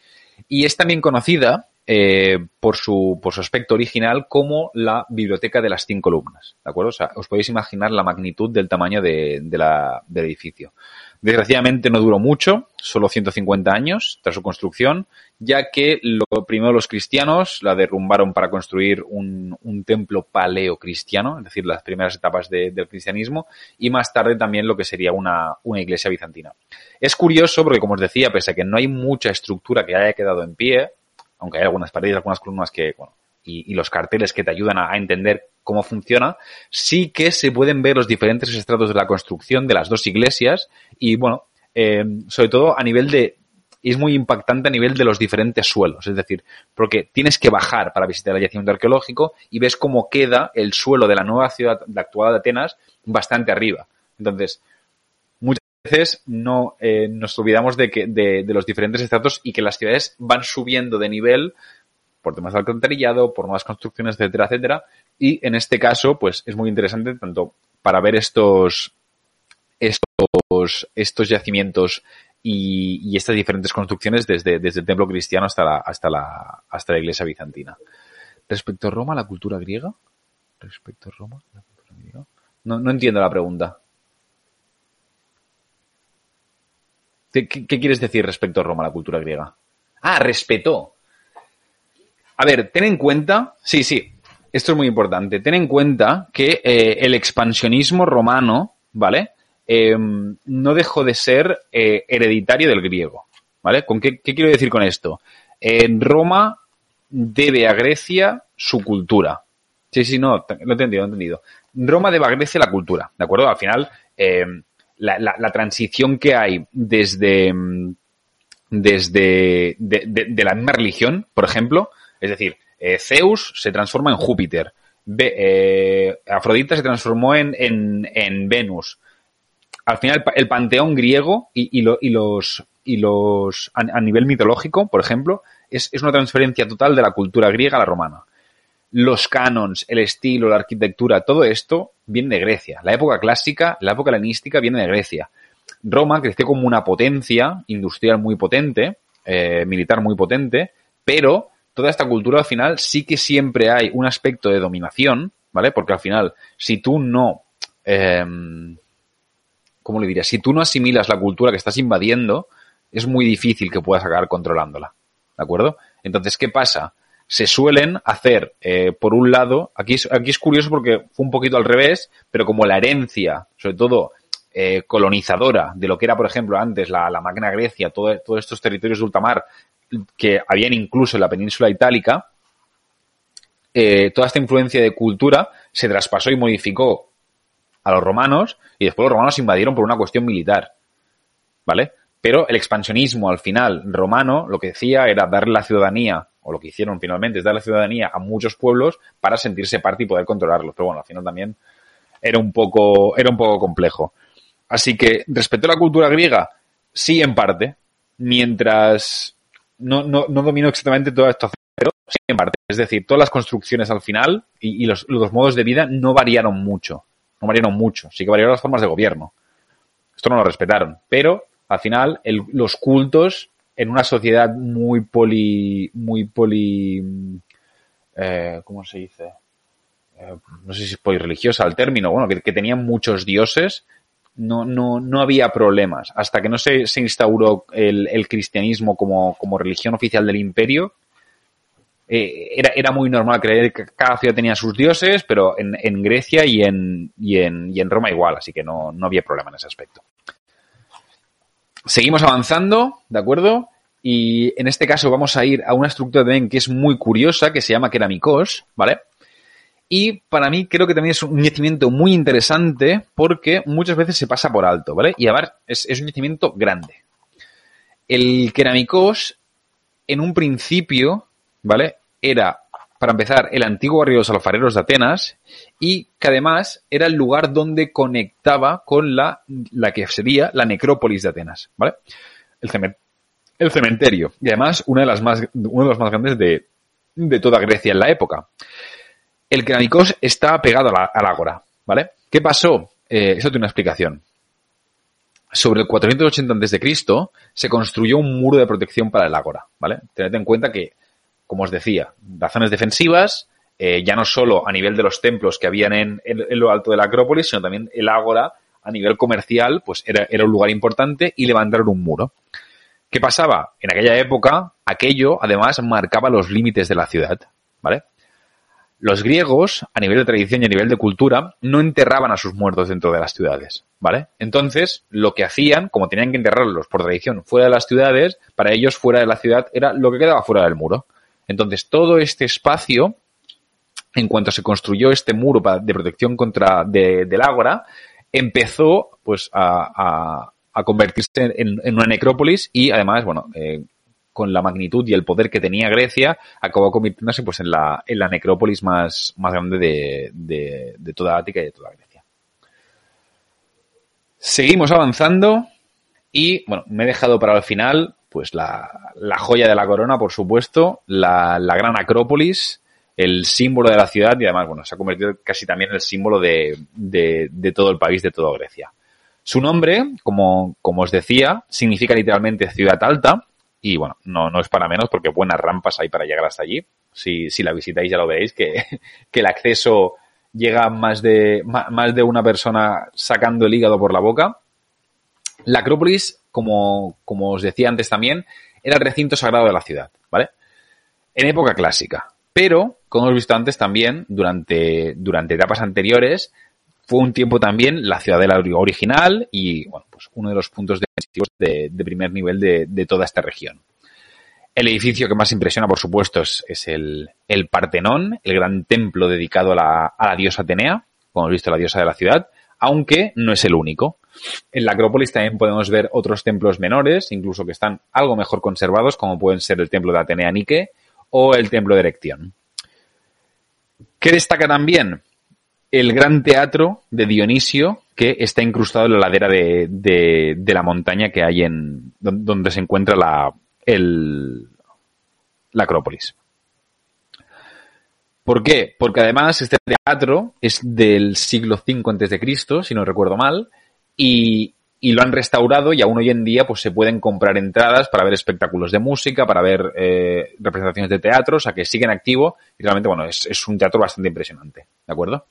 Y es también conocida eh, por, su, por su aspecto original como la Biblioteca de las Cinco Columnas. ¿De acuerdo? O sea, os podéis imaginar la magnitud del tamaño de, la, del edificio. Desgraciadamente no duró mucho, solo 150 años tras su construcción, ya que lo primero los cristianos la derrumbaron para construir un, un templo paleocristiano, es decir, las primeras etapas de, del cristianismo, y más tarde también lo que sería una, una iglesia bizantina. Es curioso porque, como os decía, pese a que no hay mucha estructura que haya quedado en pie, aunque hay algunas paredes, algunas columnas que, bueno, y, los carteles que te ayudan a, entender cómo funciona, sí que se pueden ver los diferentes estratos de la construcción de las dos iglesias y, bueno, eh, sobre todo a nivel de, es muy impactante a nivel de los diferentes suelos, es decir, porque tienes que bajar para visitar el yacimiento arqueológico y ves cómo queda el suelo de la nueva ciudad actual de Atenas bastante arriba. Entonces, veces no eh, nos olvidamos de que de, los diferentes estratos y que las ciudades van subiendo de nivel por temas de alcantarillado, por nuevas construcciones, etcétera, etcétera. Y en este caso, pues es muy interesante tanto para ver estos, estos, estos yacimientos y, estas diferentes construcciones desde, el templo cristiano hasta la, hasta la, hasta la iglesia bizantina. Respecto a Roma, la cultura griega. Respecto a Roma, la cultura griega. No entiendo la pregunta. ¿Qué, ¿Qué, ¿Qué, quieres decir respecto a Roma, la cultura griega? Ah, respetó. A ver, ten en cuenta, sí, sí, esto es muy importante, ten en cuenta que eh, el expansionismo romano, ¿vale? Eh, no dejó de ser eh, hereditario del griego, ¿vale? ¿Con qué, quiero decir con esto? Roma debe a Grecia su cultura. Sí, sí, no, lo he entendido, lo he entendido. Roma debe a Grecia la cultura, ¿de acuerdo? Al final, la, la, transición que hay desde, desde de, la misma religión, por ejemplo, es decir, eh, Zeus se transforma en Júpiter. eh, Afrodita se transformó en, en, Venus. Al final, el panteón griego y, los, y los a, nivel mitológico, por ejemplo, es, es una transferencia total de la cultura griega a la romana. Los canons, el estilo, la arquitectura, todo esto viene de Grecia. La época clásica, la época helenística viene de Grecia. Roma creció como una potencia industrial muy potente, eh, militar muy potente, pero toda esta cultura al final sí que siempre hay un aspecto de dominación, ¿vale? Porque al final, si tú no, em, ¿cómo le diría? Si tú no asimilas la cultura que estás invadiendo, es muy difícil que puedas acabar controlándola, ¿de acuerdo? Entonces, ¿qué pasa? Se suelen hacer, eh, por un lado, aquí es, aquí es curioso porque fue un poquito al revés, pero como la herencia, sobre todo eh, colonizadora de lo que era, por ejemplo, antes la, Magna Grecia, todo, todos estos territorios de ultramar que habían incluso en la península itálica, eh, toda esta influencia de cultura se traspasó y modificó a los romanos y después los romanos invadieron por una cuestión militar. ¿Vale? Pero el expansionismo al final romano lo que decía era darle la ciudadanía, o lo que hicieron finalmente es darle la ciudadanía a muchos pueblos para sentirse parte y poder controlarlos. Pero bueno, al final también era un poco, era un poco complejo. Así que respecto a la cultura griega, sí en parte, mientras no, no, no domino exactamente todo esto, pero sí en parte. Es decir, todas las construcciones al final y, los, los, modos de vida no variaron mucho. No variaron mucho. Sí que variaron las formas de gobierno. Esto no lo respetaron. Pero, al final, los cultos en una sociedad muy poli... muy poli... Eh, ¿Cómo se dice? Eh, no sé si es polireligiosa el término, bueno, que, que tenían muchos dioses, no, no, no había problemas. Hasta que no se, se instauró el, el cristianismo como, como, religión oficial del imperio, eh, era, era, muy normal creer que cada ciudad tenía sus dioses, pero en, en Grecia y en, y, en, y en, Roma igual, así que no, no había problema en ese aspecto. Seguimos avanzando, ¿de acuerdo? Y en este caso vamos a ir a una estructura también que es muy curiosa, que se llama Keramikos, ¿vale? Y para mí creo que también es un yacimiento muy interesante porque muchas veces se pasa por alto, ¿vale? Y a ver, es, es un yacimiento grande. El Keramikos, en un principio, ¿vale? Era, para empezar, el antiguo barrio de los alfareros de Atenas y que además era el lugar donde conectaba con la, la que sería la necrópolis de Atenas, ¿vale? El, cementerio. Y además, una de las más, uno de los más grandes de, de toda Grecia en la época el Keramikos está pegado al ágora, ¿vale? ¿Qué pasó? Eh, eso tiene una explicación. Sobre el 480 a.C. se construyó un muro de protección para el ágora, ¿vale? Tened en cuenta que, como os decía, razones defensivas, eh, ya no solo a nivel de los templos que habían en, lo alto de la Acrópolis, sino también el ágora a nivel comercial, pues era, era un lugar importante y levantaron un muro. ¿Qué pasaba? En aquella época, aquello además marcaba los límites de la ciudad, ¿vale? Los griegos, a nivel de tradición y a nivel de cultura, no enterraban a sus muertos dentro de las ciudades, ¿vale? Entonces, lo que hacían, como tenían que enterrarlos por tradición fuera de las ciudades, para ellos fuera de la ciudad era lo que quedaba fuera del muro. Entonces, todo este espacio, en cuanto se construyó este muro de protección contra del ágora, empezó pues a, convertirse en, una necrópolis y además, bueno, eh, con la magnitud y el poder que tenía Grecia, acabó convirtiéndose pues en la, en la necrópolis más, más grande de, de, toda Ática y de toda Grecia. Seguimos avanzando y, bueno, me he dejado para el final pues la, joya de la corona, por supuesto, la, la, gran Acrópolis, el símbolo de la ciudad y además, bueno, se ha convertido casi también en el símbolo de, de, de todo el país, de toda Grecia. Su nombre, como, como os decía, significa literalmente ciudad alta y bueno, no, no es para menos porque buenas rampas hay para llegar hasta allí. Si, si la visitáis ya lo veréis, que, que el acceso llega más de, más de una persona sacando el hígado por la boca. La Acrópolis, como, como os decía antes también, era el recinto sagrado de la ciudad, ¿vale? En época clásica. Pero, como hemos visto antes también, durante, durante etapas anteriores, fue un tiempo también la ciudadela original y, bueno, pues uno de los puntos de, de primer nivel de, de, toda esta región. El edificio que más impresiona, por supuesto, es, es el, el, Partenón, el gran templo dedicado a la, a la diosa Atenea, como hemos visto, la diosa de la ciudad, aunque no es el único. En la Acrópolis también podemos ver otros templos menores, incluso que están algo mejor conservados, como pueden ser el templo de Atenea Nike o el templo de Erección. ¿Qué destaca también? El gran teatro de Dionisio que está incrustado en la ladera de, la montaña que hay en donde se encuentra la, la Acrópolis. ¿Por qué? Porque además este teatro es del siglo V antes de Cristo, si no recuerdo mal, y, lo han restaurado y aún hoy en día pues se pueden comprar entradas para ver espectáculos de música, para ver eh, representaciones de teatro, o sea que siguen activo y realmente bueno, es, es, un teatro bastante impresionante, ¿de acuerdo?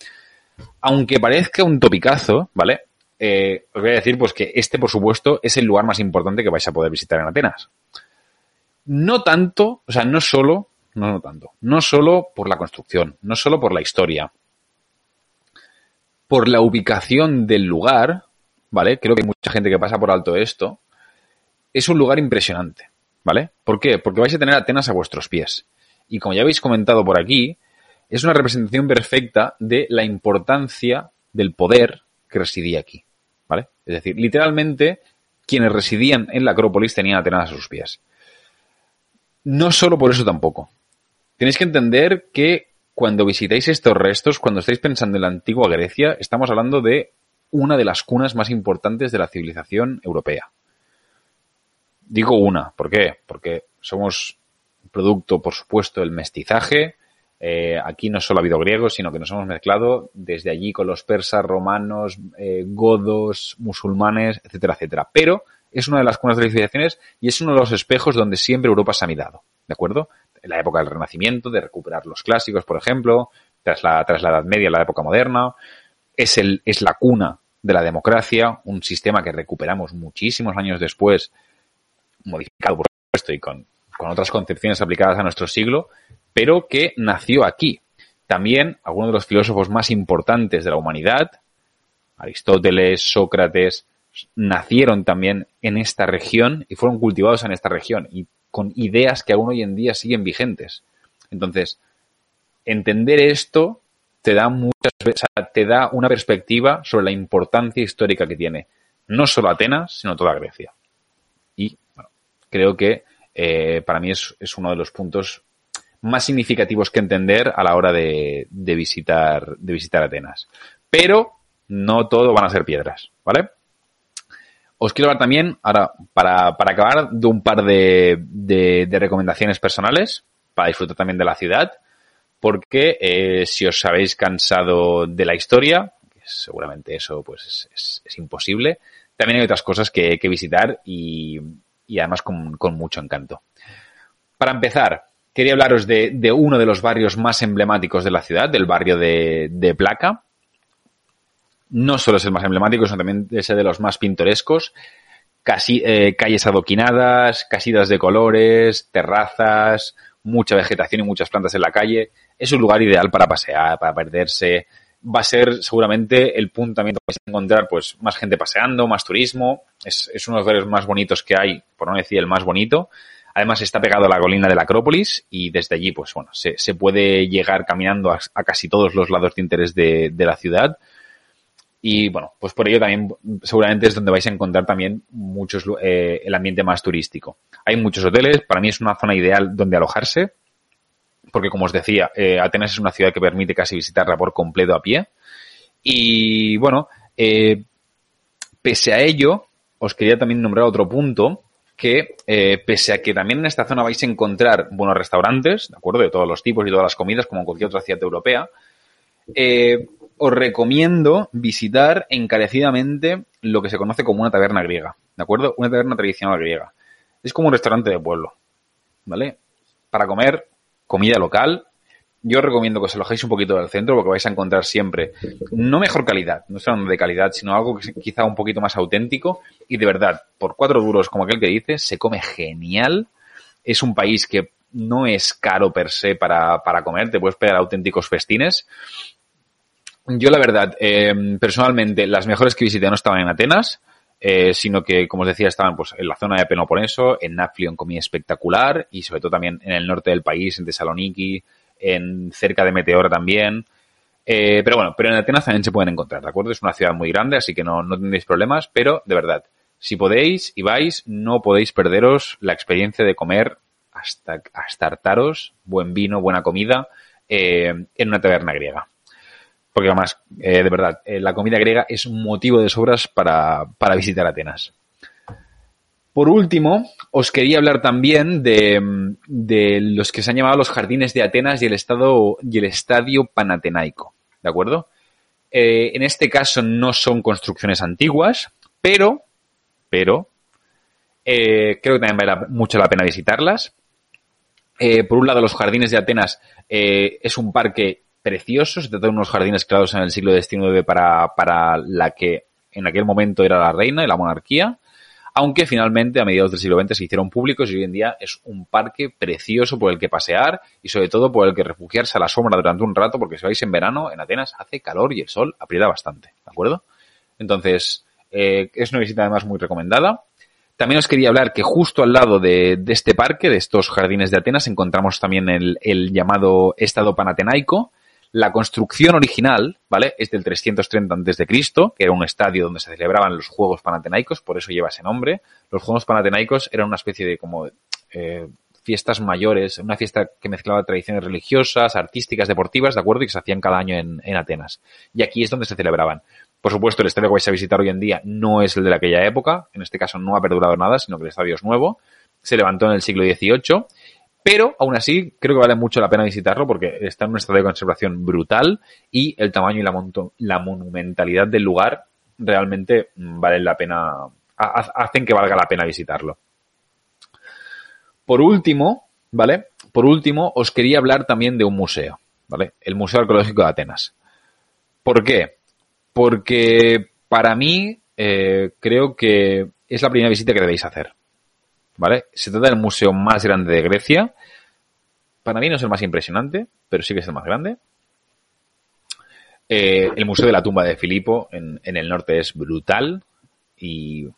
Aunque parezca un topicazo, ¿vale? Eh, os voy a decir pues que este por supuesto es el lugar más importante que vais a poder visitar en Atenas. No tanto, o sea, no solo, no, no tanto, no solo por la construcción, no solo por la historia, por la ubicación del lugar, ¿vale? Creo que hay mucha gente que pasa por alto esto. Es un lugar impresionante, ¿vale? ¿Por qué? Porque vais a tener Atenas a vuestros pies. Y como ya habéis comentado por aquí, es una representación perfecta de la importancia del poder que residía aquí, ¿vale? Es decir, literalmente, quienes residían en la Acrópolis tenían Atenas a sus pies. No solo por eso tampoco. Tenéis que entender que cuando visitáis estos restos, cuando estáis pensando en la antigua Grecia, estamos hablando de una de las cunas más importantes de la civilización europea. Digo una, ¿por qué? Porque somos producto, por supuesto, del mestizaje. Eh, aquí no solo ha habido griegos, sino que nos hemos mezclado desde allí con los persas, romanos, eh, godos, musulmanes, etcétera, etcétera. Pero es una de las cunas de las civilizaciones y es uno de los espejos donde siempre Europa se ha mirado, ¿de acuerdo? En la época del Renacimiento, de recuperar los clásicos, por ejemplo, tras la, tras la Edad Media, la época moderna, es, el, es la cuna de la democracia, un sistema que recuperamos muchísimos años después, modificado por supuesto y con, con otras concepciones aplicadas a nuestro siglo, pero que nació aquí. También algunos de los filósofos más importantes de la humanidad, Aristóteles, Sócrates, nacieron también en esta región y fueron cultivados en esta región y con ideas que aún hoy en día siguen vigentes. Entonces, entender esto te da muchas te da una perspectiva sobre la importancia histórica que tiene no solo Atenas, sino toda Grecia. Y creo que eh, para mí es, uno de los puntos más significativos que entender a la hora de, visitar, de visitar Atenas. Pero no todo van a ser piedras, ¿vale? Os quiero hablar también, ahora, para, acabar, de un par de, de recomendaciones personales para disfrutar también de la ciudad porque eh, si os habéis cansado de la historia, seguramente eso pues es, imposible, también hay otras cosas que, visitar y, además con, mucho encanto. Para empezar, quería hablaros de, uno de los barrios más emblemáticos de la ciudad, del barrio de, Placa. No solo es el más emblemático, sino también es de los más pintorescos. Casi, eh, calles adoquinadas, casitas de colores, terrazas, mucha vegetación y muchas plantas en la calle. Es un lugar ideal para pasear, para perderse. Va a ser seguramente el punto también donde vais a encontrar pues más gente paseando, más turismo. Es, uno de los lugares más bonitos que hay, por no decir el más bonito. Además está pegado a la colina de la Acrópolis y desde allí, pues bueno, se, puede llegar caminando a, casi todos los lados de interés de, la ciudad. Y bueno, pues por ello también seguramente es donde vais a encontrar también muchos eh, el ambiente más turístico. Hay muchos hoteles, para mí es una zona ideal donde alojarse, porque como os decía, eh, Atenas es una ciudad que permite casi visitarla por completo a pie. Y bueno, eh, pese a ello, os quería también nombrar otro punto que eh, pese a que también en esta zona vais a encontrar buenos restaurantes, ¿de acuerdo? De todos los tipos y todas las comidas, como en cualquier otra ciudad europea, os recomiendo visitar encarecidamente lo que se conoce como una taberna griega, ¿de acuerdo? Una taberna tradicional griega. Es como un restaurante de pueblo, ¿vale? Para comer comida local. Yo recomiendo que os alojéis un poquito del centro porque vais a encontrar siempre, no mejor calidad, no estoy de calidad, sino algo que quizá un poquito más auténtico y de verdad, por cuatro duros como aquel que dice, se come genial. Es un país que no es caro per se para, para comer, te puedes pegar auténticos festines. Yo la verdad, eh, personalmente, las mejores que visité no estaban en Atenas, eh, sino que, como os decía, estaban pues, en la zona de Peloponeso, en Naflion comía espectacular y sobre todo también en el norte del país, en Tesaloniki, en cerca de Meteora también. Eh, pero bueno, pero en Atenas también se pueden encontrar, ¿de acuerdo? Es una ciudad muy grande, así que no, no tendréis problemas, pero de verdad, si podéis y vais, no podéis perderos la experiencia de comer hasta, hasta hartaros, buen vino, buena comida, en una taberna griega. Porque además, de verdad, la comida griega es un motivo de sobras para, para visitar Atenas. Por último, os quería hablar también de, los que se han llamado los jardines de Atenas y el, estado, y el estadio panatenaico. ¿De acuerdo? Eh, en este caso no son construcciones antiguas, pero, pero, eh, creo que también vale mucho la pena visitarlas. Eh, por un lado, los jardines de Atenas es un parque precioso, se trata de unos jardines creados en el siglo XIX para, para la que en aquel momento era la reina y la monarquía aunque finalmente a mediados del siglo XX se hicieron públicos y hoy en día es un parque precioso por el que pasear y sobre todo por el que refugiarse a la sombra durante un rato, porque si vais en verano en Atenas hace calor y el sol aprieta bastante, ¿de acuerdo? Entonces, eh, es una visita además muy recomendada. También os quería hablar que justo al lado de, este parque, de estos jardines de Atenas, encontramos también el, el llamado Estado Panatenaico, la construcción original, ¿vale? Es del 330 a.C., que era un estadio donde se celebraban los Juegos Panatenaicos, por eso lleva ese nombre. Los Juegos Panatenaicos eran una especie de como eh, fiestas mayores, una fiesta que mezclaba tradiciones religiosas, artísticas, deportivas, ¿de acuerdo? Y que se hacían cada año en, en Atenas. Y aquí es donde se celebraban. Por supuesto, el estadio que vais a visitar hoy en día no es el de aquella época, en este caso no ha perdurado nada, sino que el estadio es nuevo. Se levantó en el siglo XVIII pero aún así creo que vale mucho la pena visitarlo porque está en un estado de conservación brutal y el tamaño y la, la monumentalidad del lugar realmente valen la pena, hacen que valga la pena visitarlo. Por último, ¿vale? Por último, os quería hablar también de un museo, ¿vale? El Museo Arqueológico de Atenas. ¿Por qué? Porque para mí eh, creo que es la primera visita que debéis hacer. ¿Vale? Se trata del museo más grande de Grecia. Para mí no es el más impresionante, pero sí que es el más grande. Eh, el Museo de la Tumba de Filipo en, el norte es brutal y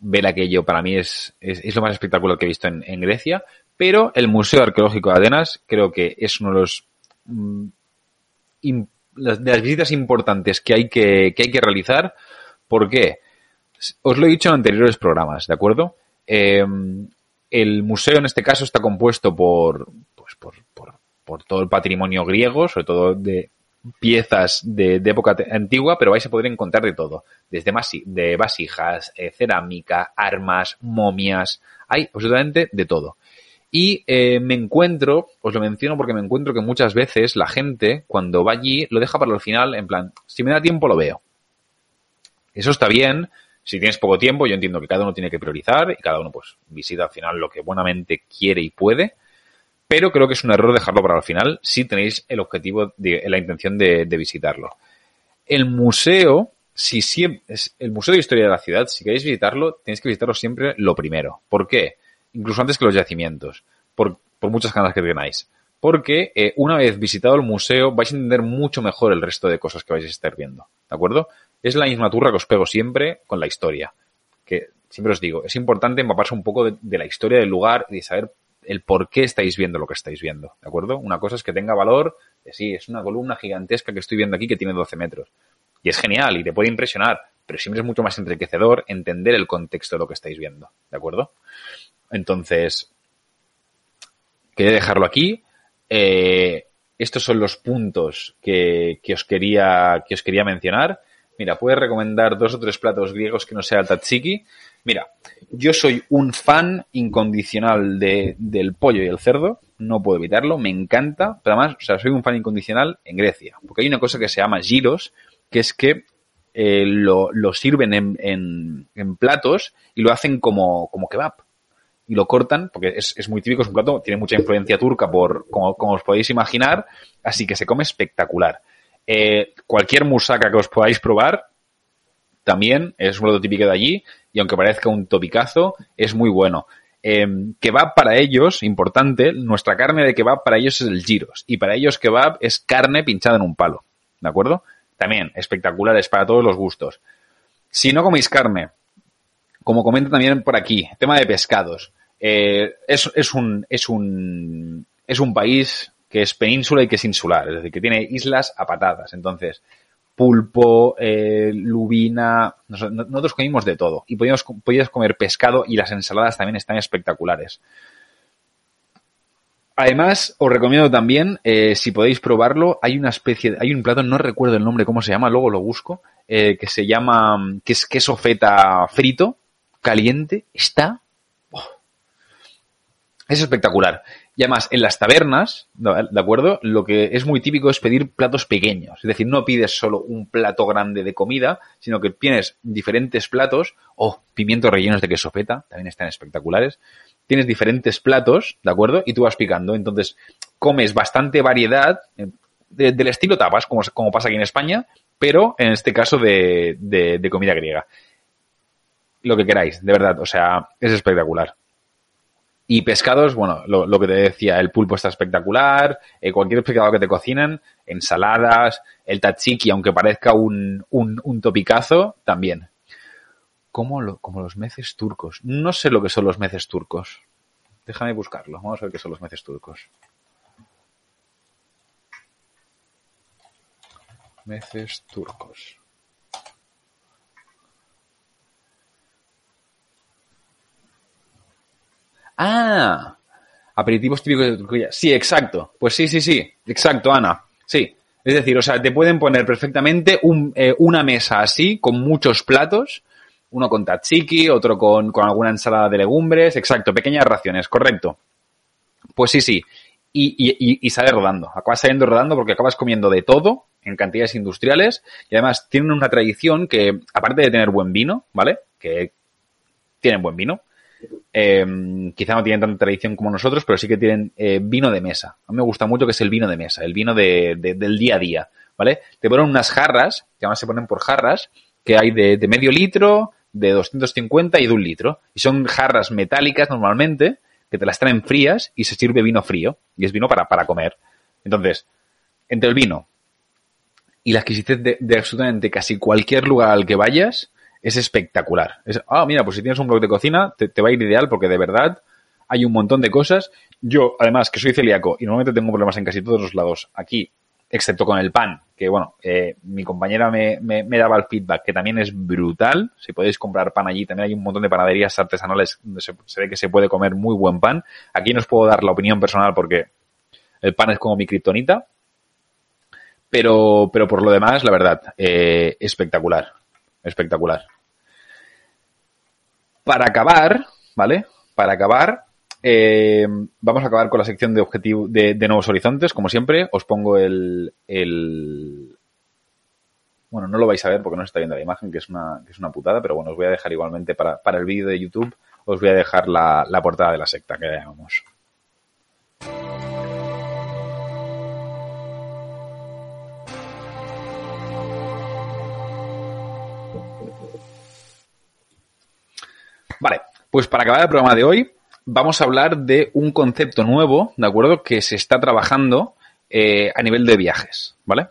ver aquello para mí es, es, lo más espectacular que he visto en, Grecia. Pero el Museo Arqueológico de Atenas creo que es uno de los mm, de las visitas importantes que hay que, que hay que realizar. ¿Por qué? Os lo he dicho en anteriores programas, ¿de acuerdo? Em, el museo en este caso está compuesto por, pues por, por, todo el patrimonio griego, sobre todo de piezas de, época antigua, pero vais a poder encontrar de todo, desde de vasijas, eh, cerámica, armas, momias, hay absolutamente de todo. Y eh, me encuentro, os lo menciono porque me encuentro que muchas veces la gente, cuando va allí, lo deja para el final, en plan, si me da tiempo lo veo. Eso está bien, si tienes poco tiempo, yo entiendo que cada uno tiene que priorizar y cada uno pues visita al final lo que buenamente quiere y puede. Pero creo que es un error dejarlo para el final si tenéis el objetivo de la intención de, visitarlo. El museo, si siempre, el Museo de Historia de la Ciudad, si queréis visitarlo, tenéis que visitarlo siempre lo primero. ¿Por qué? Incluso antes que los yacimientos. Por, muchas ganas que tengáis. Porque eh, una vez visitado el museo vais a entender mucho mejor el resto de cosas que vais a estar viendo. ¿De acuerdo? Es la misma turra que os pego siempre con la historia. Que siempre os digo, es importante empaparse un poco de, la historia del lugar y de saber el por qué estáis viendo lo que estáis viendo, ¿de acuerdo? Una cosa es que tenga valor, de sí, es una columna gigantesca que estoy viendo aquí que tiene 12 metros. Y es genial y te puede impresionar, pero siempre es mucho más enriquecedor entender el contexto de lo que estáis viendo, ¿de acuerdo? Entonces, quería dejarlo aquí. Eh, estos son los puntos que, que, os quería, que os quería mencionar. Mira, puedes recomendar dos o tres platos griegos que no sea tatsiki. Mira, yo soy un fan incondicional de, del pollo y el cerdo, no puedo evitarlo, me encanta, pero además, o sea, soy un fan incondicional en Grecia, porque hay una cosa que se llama giros, que es que eh, lo, sirven en, en, platos y lo hacen como, como kebab. Y lo cortan, porque es, es muy típico, es un plato, tiene mucha influencia turca, por como, como os podéis imaginar, así que se come espectacular. Eh, cualquier musaca que os podáis probar también es un plato típico de allí y aunque parezca un topicazo, es muy bueno. Eh, kebab para ellos, importante, nuestra carne de kebab para ellos es el giros y para ellos kebab es carne pinchada en un palo, ¿de acuerdo? También espectaculares para todos los gustos. Si no coméis carne, como comenta también por aquí, tema de pescados, eh, es, es, un, es, un, es un país que es península y que es insular, es decir, que tiene islas a patadas. Entonces, pulpo, eh, lubina, nosotros comimos de todo y podíamos, podías comer pescado y las ensaladas también están espectaculares. Además, os recomiendo también, eh, si podéis probarlo, hay una especie, hay un plato, no recuerdo el nombre, cómo se llama, luego lo busco, eh, que se llama, que es queso feta frito, caliente, está, es espectacular. Y además, en las tabernas, ¿de acuerdo? Lo que es muy típico es pedir platos pequeños. Es decir, no pides solo un plato grande de comida, sino que tienes diferentes platos, o oh, pimientos rellenos de queso feta, también están espectaculares. Tienes diferentes platos, ¿de acuerdo? Y tú vas picando. Entonces, comes bastante variedad eh, del estilo tapas, como, como pasa aquí en España, pero en este caso de, de comida griega. Lo que queráis, de verdad, o sea, es espectacular. Y pescados, bueno, lo, que te decía, el pulpo está espectacular, eh, cualquier pescado que te cocinen, ensaladas, el tachiki, aunque parezca un, un, un topicazo, también. Como, lo, como los meces turcos. No sé lo que son los meces turcos. Déjame buscarlo. Vamos a ver qué son los meces turcos. Meces turcos. Ah, aperitivos típicos de Turquía. Sí, exacto. Pues sí, sí, sí. Exacto, Ana. Sí. Es decir, o sea, te pueden poner perfectamente un, eh, una mesa así, con muchos platos, uno con tzatziki, otro con, con, alguna ensalada de legumbres, exacto, pequeñas raciones, correcto. Pues sí, sí. Y, y, y sale rodando. Acabas saliendo rodando porque acabas comiendo de todo en cantidades industriales y además tienen una tradición que, aparte de tener buen vino, ¿vale? Que tienen buen vino, eh, quizá no tienen tanta tradición como nosotros, pero sí que tienen eh, vino de mesa. A mí me gusta mucho que es el vino de mesa, el vino de, del día a día, ¿vale? Te ponen unas jarras, que además se ponen por jarras, que hay de, de, medio litro, de 250 y de un litro. Y son jarras metálicas normalmente, que te las traen frías y se sirve vino frío. Y es vino para, para comer. Entonces, entre el vino y la exquisitez de absolutamente casi cualquier lugar al que vayas, es espectacular. Es, ah, mira, pues si tienes un blog de cocina, te, va a ir ideal porque de verdad hay un montón de cosas. Yo, además, que soy celíaco y normalmente tengo problemas en casi todos los lados aquí, excepto con el pan, que bueno, eh, mi compañera me, me, me, daba el feedback, que también es brutal. Si podéis comprar pan allí, también hay un montón de panaderías artesanales donde se, se ve que se puede comer muy buen pan. Aquí no os puedo dar la opinión personal porque el pan es como mi kriptonita. Pero, pero por lo demás, la verdad, eh, espectacular. Espectacular. Para acabar, ¿vale? Para acabar, eh, vamos a acabar con la sección de objetivo de, nuevos horizontes, como siempre. Os pongo el, el, bueno, no lo vais a ver porque no se está viendo la imagen, que es una, que es una putada, pero bueno, os voy a dejar igualmente para, para el vídeo de YouTube, os voy a dejar la, la portada de la secta que llamamos. Vale, pues para acabar el programa de hoy, vamos a hablar de un concepto nuevo, ¿de acuerdo? Que se está trabajando eh, a nivel de viajes, ¿vale?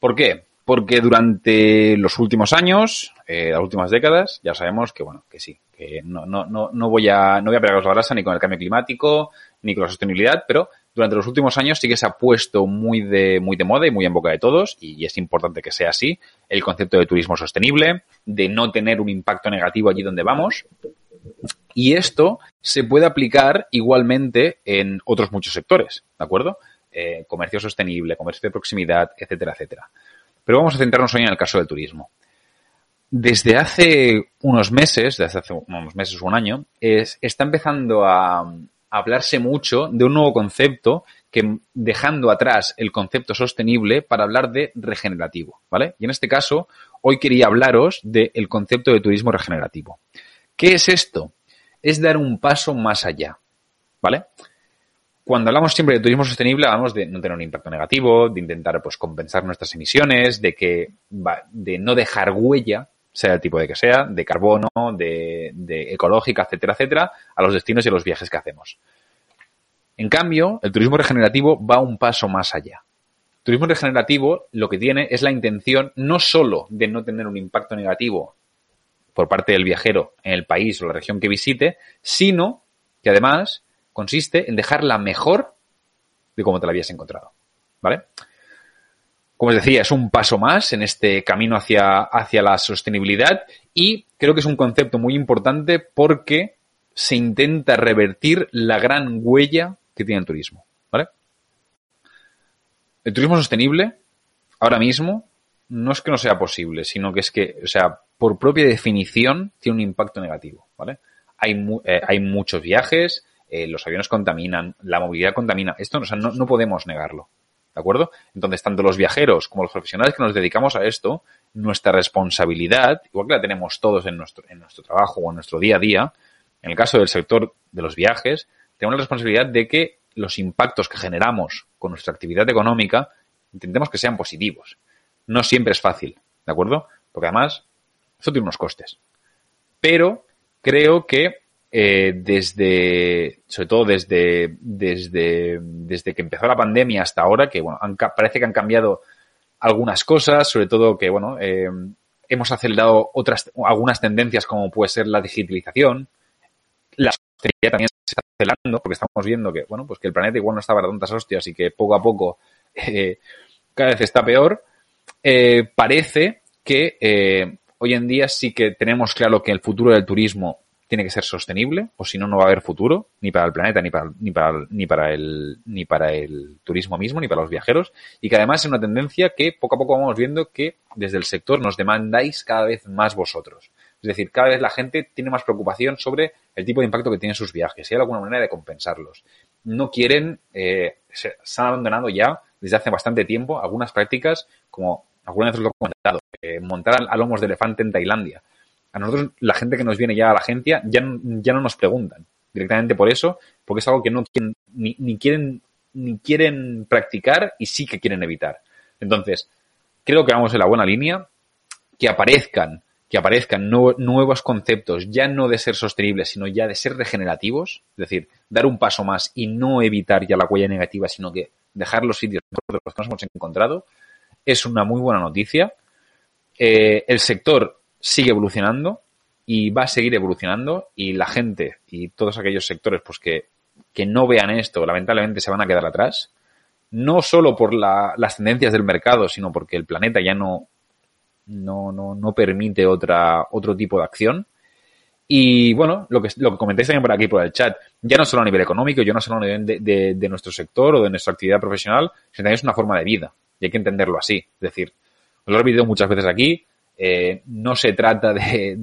¿Por qué? Porque durante los últimos años, eh, las últimas décadas, ya sabemos que, bueno, que sí, que no, no, no, no voy a, no voy a pegaros la grasa ni con el cambio climático, ni con la sostenibilidad, pero durante los últimos años sí que se ha puesto muy de, muy de moda y muy en boca de todos, y es importante que sea así, el concepto de turismo sostenible, de no tener un impacto negativo allí donde vamos. Y esto se puede aplicar igualmente en otros muchos sectores, ¿de acuerdo? Eh, comercio sostenible, comercio de proximidad, etcétera, etcétera. Pero vamos a centrarnos hoy en el caso del turismo. Desde hace unos meses, desde hace unos meses o un año, es, está empezando a, hablarse mucho de un nuevo concepto que dejando atrás el concepto sostenible para hablar de regenerativo, ¿vale? Y en este caso, hoy quería hablaros del concepto de turismo regenerativo. ¿Qué es esto? Es dar un paso más allá, ¿vale? Cuando hablamos siempre de turismo sostenible, hablamos de no tener un impacto negativo, de intentar pues compensar nuestras emisiones, de que de no dejar huella sea el tipo de que sea, de carbono, de, ecológica, etcétera, etcétera, a los destinos y a los viajes que hacemos. En cambio, el turismo regenerativo va un paso más allá. El turismo regenerativo lo que tiene es la intención no solo de no tener un impacto negativo por parte del viajero en el país o la región que visite, sino que además consiste en dejarla mejor de como te la habías encontrado. ¿Vale? Como os decía, es un paso más en este camino hacia, hacia la sostenibilidad y creo que es un concepto muy importante porque se intenta revertir la gran huella que tiene el turismo, ¿vale? El turismo sostenible, ahora mismo, no es que no sea posible, sino que es que, o sea, por propia definición, tiene un impacto negativo, ¿vale? Hay, eh, hay muchos viajes, eh, los aviones contaminan, la movilidad contamina. Esto o sea, no, no podemos negarlo. ¿De acuerdo? Entonces, tanto los viajeros como los profesionales que nos dedicamos a esto, nuestra responsabilidad, igual que la tenemos todos en nuestro, en nuestro trabajo o en nuestro día a día, en el caso del sector de los viajes, tenemos la responsabilidad de que los impactos que generamos con nuestra actividad económica intentemos que sean positivos. No siempre es fácil, ¿de acuerdo? Porque además, esto tiene unos costes. Pero creo que eh, desde, sobre todo desde, desde, desde que empezó la pandemia hasta ahora, que bueno, parece que han cambiado algunas cosas, sobre todo que bueno, eh, hemos acelerado otras, algunas tendencias como puede ser la digitalización, la sostenibilidad también se está acelerando porque estamos viendo que bueno, pues que el planeta igual no estaba para tantas hostias y que poco a poco eh, cada vez está peor. parece que hoy en día sí que tenemos claro que el futuro del turismo tiene que ser sostenible, o si no, no va a haber futuro, ni para el planeta, ni para, ni para, ni para el, ni para el turismo mismo, ni para los viajeros, y que además es una tendencia que poco a poco vamos viendo que desde el sector nos demandáis cada vez más vosotros. Es decir, cada vez la gente tiene más preocupación sobre el tipo de impacto que tienen sus viajes, y hay alguna manera de compensarlos. No quieren, eh, se, han abandonado ya desde hace bastante tiempo algunas prácticas como alguna vez os lo he comentado, eh, montar a lomos de elefante en Tailandia a nosotros, la gente que nos viene ya a la agencia, ya, ya no nos preguntan directamente por eso, porque es algo que no quieren, ni, quieren, ni quieren practicar y sí que quieren evitar. Entonces, creo que vamos en la buena línea, que aparezcan, que aparezcan nuevos conceptos, ya no de ser sostenibles, sino ya de ser regenerativos, es decir, dar un paso más y no evitar ya la huella negativa, sino que dejar los sitios de los que nos hemos encontrado, es una muy buena noticia. Eh, el sector sigue evolucionando y va a seguir evolucionando y la gente y todos aquellos sectores pues que, que no vean esto lamentablemente se van a quedar atrás no solo por la, las tendencias del mercado sino porque el planeta ya no no, no, no permite otra, otro tipo de acción y bueno, lo que, lo que comentáis también por aquí, por el chat, ya no solo a nivel económico, ya no solo a nivel de, de, nuestro sector o de nuestra actividad profesional, sino también es una forma de vida. Y hay que entenderlo así. Es decir, lo he repetido muchas veces aquí, eh, no se trata de,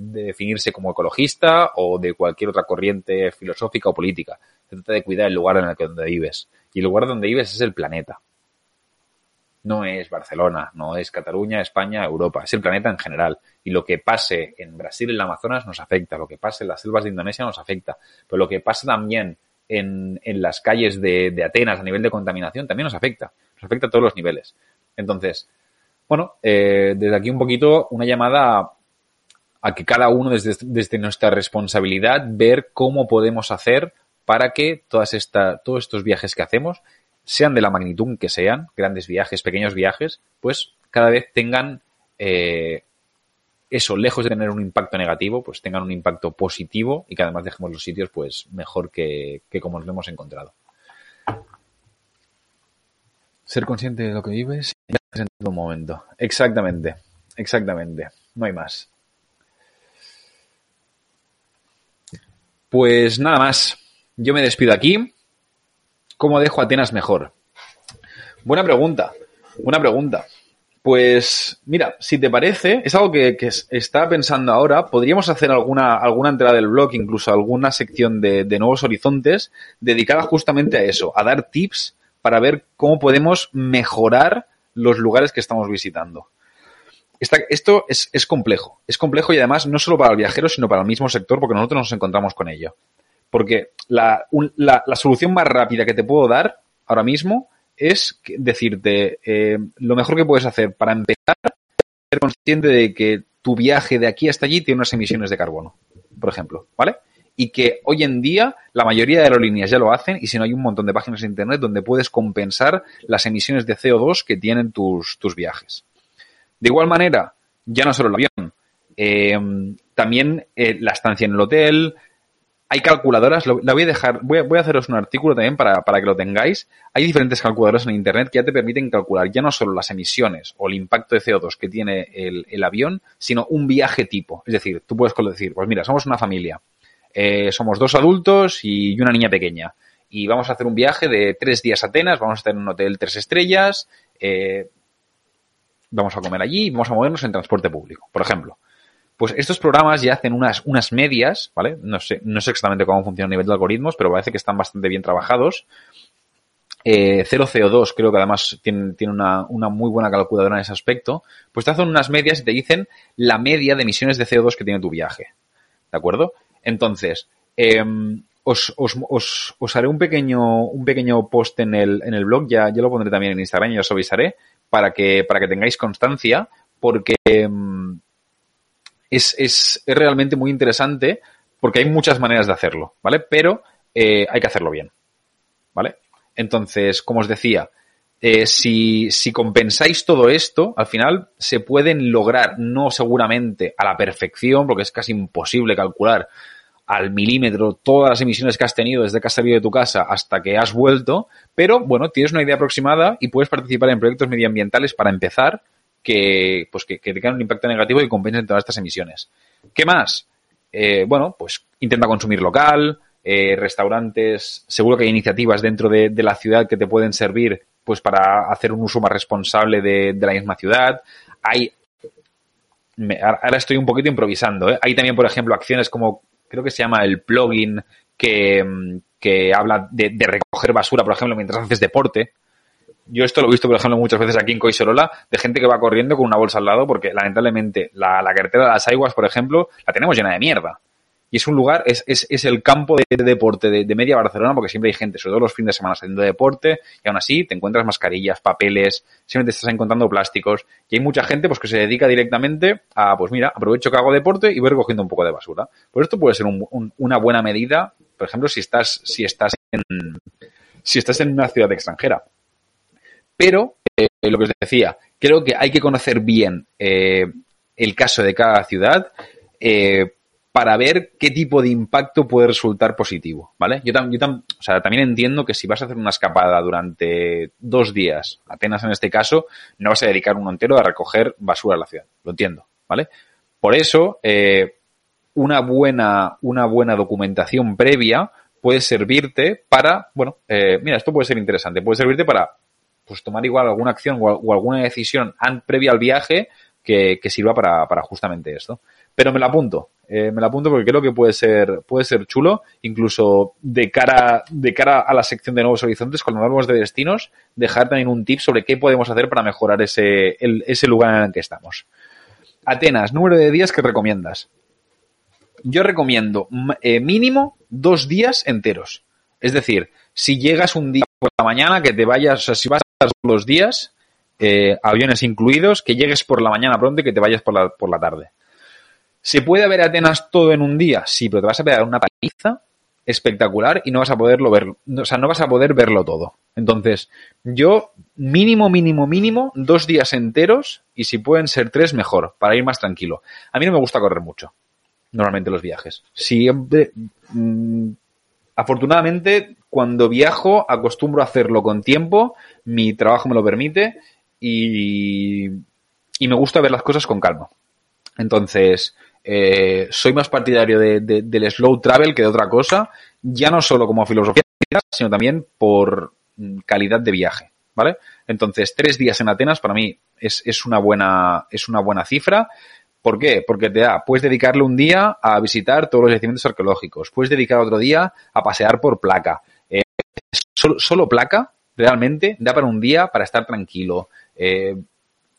definirse como ecologista o de cualquier otra corriente filosófica o política. Se trata de cuidar el lugar en el que donde vives. Y el lugar donde vives es el planeta. No es Barcelona, no es Cataluña, España, Europa. Es el planeta en general. Y lo que pase en Brasil, en el Amazonas, nos afecta. Lo que pase en las selvas de Indonesia nos afecta. Pero lo que pasa también en, las calles de, de Atenas a nivel de contaminación también nos afecta. Nos afecta a todos los niveles. Entonces, bueno, eh, desde aquí un poquito una llamada a, que cada uno desde, nuestra responsabilidad ver cómo podemos hacer para que todas esta, todos estos viajes que hacemos, sean de la magnitud que sean, grandes viajes, pequeños viajes, pues cada vez tengan eh, eso, lejos de tener un impacto negativo, pues tengan un impacto positivo y que además dejemos los sitios pues mejor que, que como los hemos encontrado. Ser consciente de lo que vives en todo momento. Exactamente, exactamente. No hay más. Pues nada más. Yo me despido aquí. ¿Cómo dejo Atenas mejor? Buena pregunta. Buena pregunta. Pues mira, si te parece, es algo que, que está pensando ahora. Podríamos hacer alguna, alguna entrada del blog, incluso alguna sección de, de nuevos horizontes dedicada justamente a eso, a dar tips para ver cómo podemos mejorar los lugares que estamos visitando. esto es, complejo. Es complejo y además no solo para el viajero, sino para el mismo sector, porque nosotros nos encontramos con ello. Porque la, solución más rápida que te puedo dar ahora mismo es decirte eh, lo mejor que puedes hacer para empezar ser consciente de que tu viaje de aquí hasta allí tiene unas emisiones de carbono, por ejemplo, ¿vale? Y que hoy en día la mayoría de aerolíneas ya lo hacen y si no hay un montón de páginas de internet donde puedes compensar las emisiones de CO2 que tienen tus, tus viajes. De igual manera, ya no solo el avión, eh, también eh, la estancia en el hotel, hay calculadoras, la voy a dejar, voy a, voy a haceros un artículo también para, para, que lo tengáis. Hay diferentes calculadoras en Internet que ya te permiten calcular ya no solo las emisiones o el impacto de CO2 que tiene el, el avión, sino un viaje tipo. Es decir, tú puedes decir, pues mira, somos una familia, eh, somos dos adultos y una niña pequeña. y vamos a hacer un viaje de tres días a Atenas, vamos a estar en un hotel tres estrellas, eh, vamos a comer allí y vamos a movernos en transporte público, por ejemplo. Pues estos programas ya hacen unas, unas medias, ¿vale? No sé, no sé exactamente cómo funciona a nivel de algoritmos, pero parece que están bastante bien trabajados. Eh, 0CO2 creo que además tiene, tiene una, una, muy buena calculadora en ese aspecto. Pues te hacen unas medias y te dicen la media de emisiones de CO2 que tiene tu viaje. ¿De acuerdo? Entonces, eh, os, os, os, os, haré un pequeño, un pequeño post en el, en el blog, ya, ya lo pondré también en Instagram y os avisaré para que, para que tengáis constancia, porque eh, es, es, es, realmente muy interesante porque hay muchas maneras de hacerlo, ¿vale? Pero eh, hay que hacerlo bien, ¿vale? Entonces, como os decía, eh, si, si compensáis todo esto, al final se pueden lograr, no seguramente a la perfección, porque es casi imposible calcular al milímetro todas las emisiones que has tenido desde que has salido de tu casa hasta que has vuelto, pero bueno, tienes una idea aproximada y puedes participar en proyectos medioambientales para empezar que, pues que, que tengan un impacto negativo y compensen todas estas emisiones. ¿Qué más? Eh, bueno, pues intenta consumir local, eh, restaurantes, seguro que hay iniciativas dentro de, de, la ciudad que te pueden servir pues para hacer un uso más responsable de, de la misma ciudad. Hay ahora estoy un poquito improvisando. ¿eh? Hay también, por ejemplo, acciones como creo que se llama el plugin que, que habla de, de, recoger basura, por ejemplo, mientras haces deporte. Yo esto lo he visto, por ejemplo, muchas veces aquí en Coisorola, de gente que va corriendo con una bolsa al lado, porque lamentablemente la, la carretera de las aguas, por ejemplo, la tenemos llena de mierda. Y es un lugar, es, es, es el campo de, de deporte de, de, media Barcelona, porque siempre hay gente, sobre todo los fines de semana, haciendo deporte, y aún así te encuentras mascarillas, papeles, siempre te estás encontrando plásticos, y hay mucha gente pues que se dedica directamente a, pues mira, aprovecho que hago deporte y voy recogiendo un poco de basura. Pues esto puede ser un, un, una buena medida, por ejemplo, si estás, si estás en, si estás en una ciudad extranjera. Pero, eh, lo que os decía, creo que hay que conocer bien eh, el caso de cada ciudad, eh, para ver qué tipo de impacto puede resultar positivo, ¿vale? Yo, tam, yo o sea, también entiendo que si vas a hacer una escapada durante dos días, apenas en este caso, no vas a dedicar un entero a recoger basura a la ciudad, lo entiendo, ¿vale? Por eso, eh, una buena, una buena documentación previa puede servirte para, bueno, eh, mira, esto puede ser interesante, puede servirte para, pues, tomar igual alguna acción o, alguna decisión previa al viaje que, sirva para justamente esto. Pero me lo apunto, eh, me la apunto porque creo que puede ser, puede ser chulo, incluso de cara, de cara a la sección de nuevos horizontes, cuando hablamos de destinos, dejar también un tip sobre qué podemos hacer para mejorar ese, el, ese lugar en el que estamos. Atenas, número de días que recomiendas. Yo recomiendo eh, mínimo dos días enteros. Es decir, si llegas un día por la mañana, que te vayas, o sea, si vas a los días, eh, aviones incluidos, que llegues por la mañana pronto y que te vayas por la, por la tarde. ¿Se puede ver Atenas todo en un día? Sí, pero te vas a pegar una paliza espectacular y no vas a poderlo ver, o sea, no vas a poder verlo todo. Entonces, yo mínimo, mínimo, mínimo, dos días enteros y si pueden ser tres, mejor, para ir más tranquilo. A mí no me gusta correr mucho, normalmente los viajes. Siempre, mmm, afortunadamente, cuando viajo, acostumbro a hacerlo con tiempo, mi trabajo me lo permite y, y me gusta ver las cosas con calma. Entonces, eh, soy más partidario de, de, del slow travel que de otra cosa, ya no solo como filosofía, sino también por calidad de viaje, ¿vale? Entonces, tres días en Atenas para mí es, es, una, buena, es una buena cifra. ¿Por qué? Porque te da, puedes dedicarle un día a visitar todos los yacimientos arqueológicos, puedes dedicar otro día a pasear por placa. Eh, solo, solo, placa, realmente, da para un día para estar tranquilo. Eh,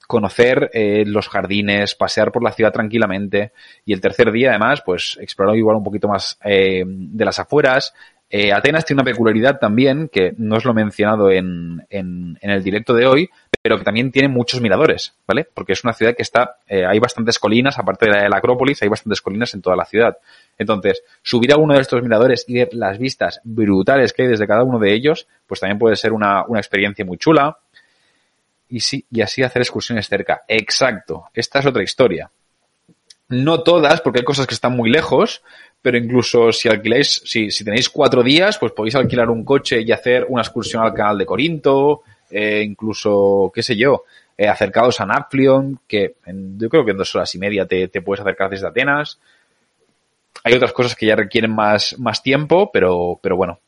conocer eh, los jardines, pasear por la ciudad tranquilamente y el tercer día además pues explorar igual un poquito más eh, de las afueras. Eh, Atenas tiene una peculiaridad también que no os lo he mencionado en, en, en, el directo de hoy, pero que también tiene muchos miradores, ¿vale? Porque es una ciudad que está, eh, hay bastantes colinas, aparte de la, de la Acrópolis, hay bastantes colinas en toda la ciudad. Entonces, subir a uno de estos miradores y ver las vistas brutales que hay desde cada uno de ellos, pues también puede ser una, una experiencia muy chula y, sí, y así hacer excursiones cerca. Exacto, esta es otra historia. No todas, porque hay cosas que están muy lejos, pero incluso si alquiláis, si, si tenéis cuatro días, pues podéis alquilar un coche y hacer una excursión al canal de Corinto, eh, incluso, qué sé yo, eh, acercados a Naplion, que en, yo creo que en dos horas y media te, te puedes acercar desde Atenas. Hay otras cosas que ya requieren más, más tiempo, pero, pero bueno.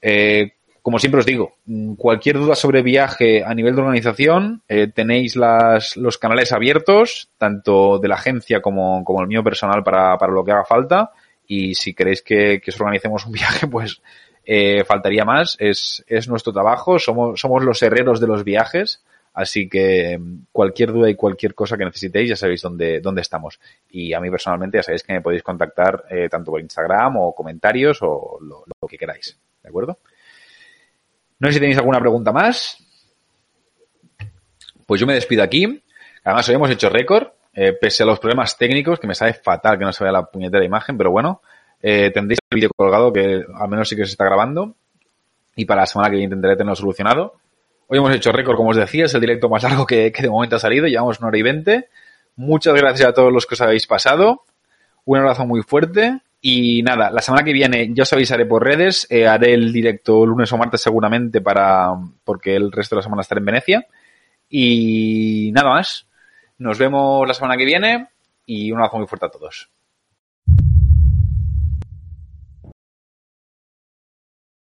Eh, como siempre os digo, mm, cualquier duda sobre viaje a nivel de organización, eh, tenéis los canales abiertos, tanto de la agencia como, el mío personal para, lo que haga falta. Y si queréis que, os organicemos un viaje, pues eh, faltaría más. Es, es nuestro trabajo, somos, los herreros de los viajes. Así que mm, cualquier duda y cualquier cosa que necesitéis ya sabéis dónde, dónde estamos. Y a mí personalmente ya sabéis que me podéis contactar eh, tanto por Instagram o comentarios o lo que queráis. ¿De acuerdo? No sé si tenéis alguna pregunta más. Pues yo me despido aquí. Además, hoy hemos hecho récord, eh, pese a los problemas técnicos, que me sabe fatal que no se vea la puñetera imagen, pero bueno, eh, tendréis el vídeo colgado que al menos sí que se está grabando. Y para la semana que viene intentaré tenerlo solucionado. Hoy hemos hecho récord, como os decía, es el directo más largo que, que de momento ha salido. Llevamos una hora y veinte. Muchas gracias a todos los que os habéis pasado. Un abrazo muy fuerte y nada, la semana que viene ya os avisaré por redes, eh, haré el directo lunes o martes seguramente para porque el resto de la semana estaré en Venecia. Y nada más. Nos vemos la semana que viene y un abrazo muy fuerte a todos.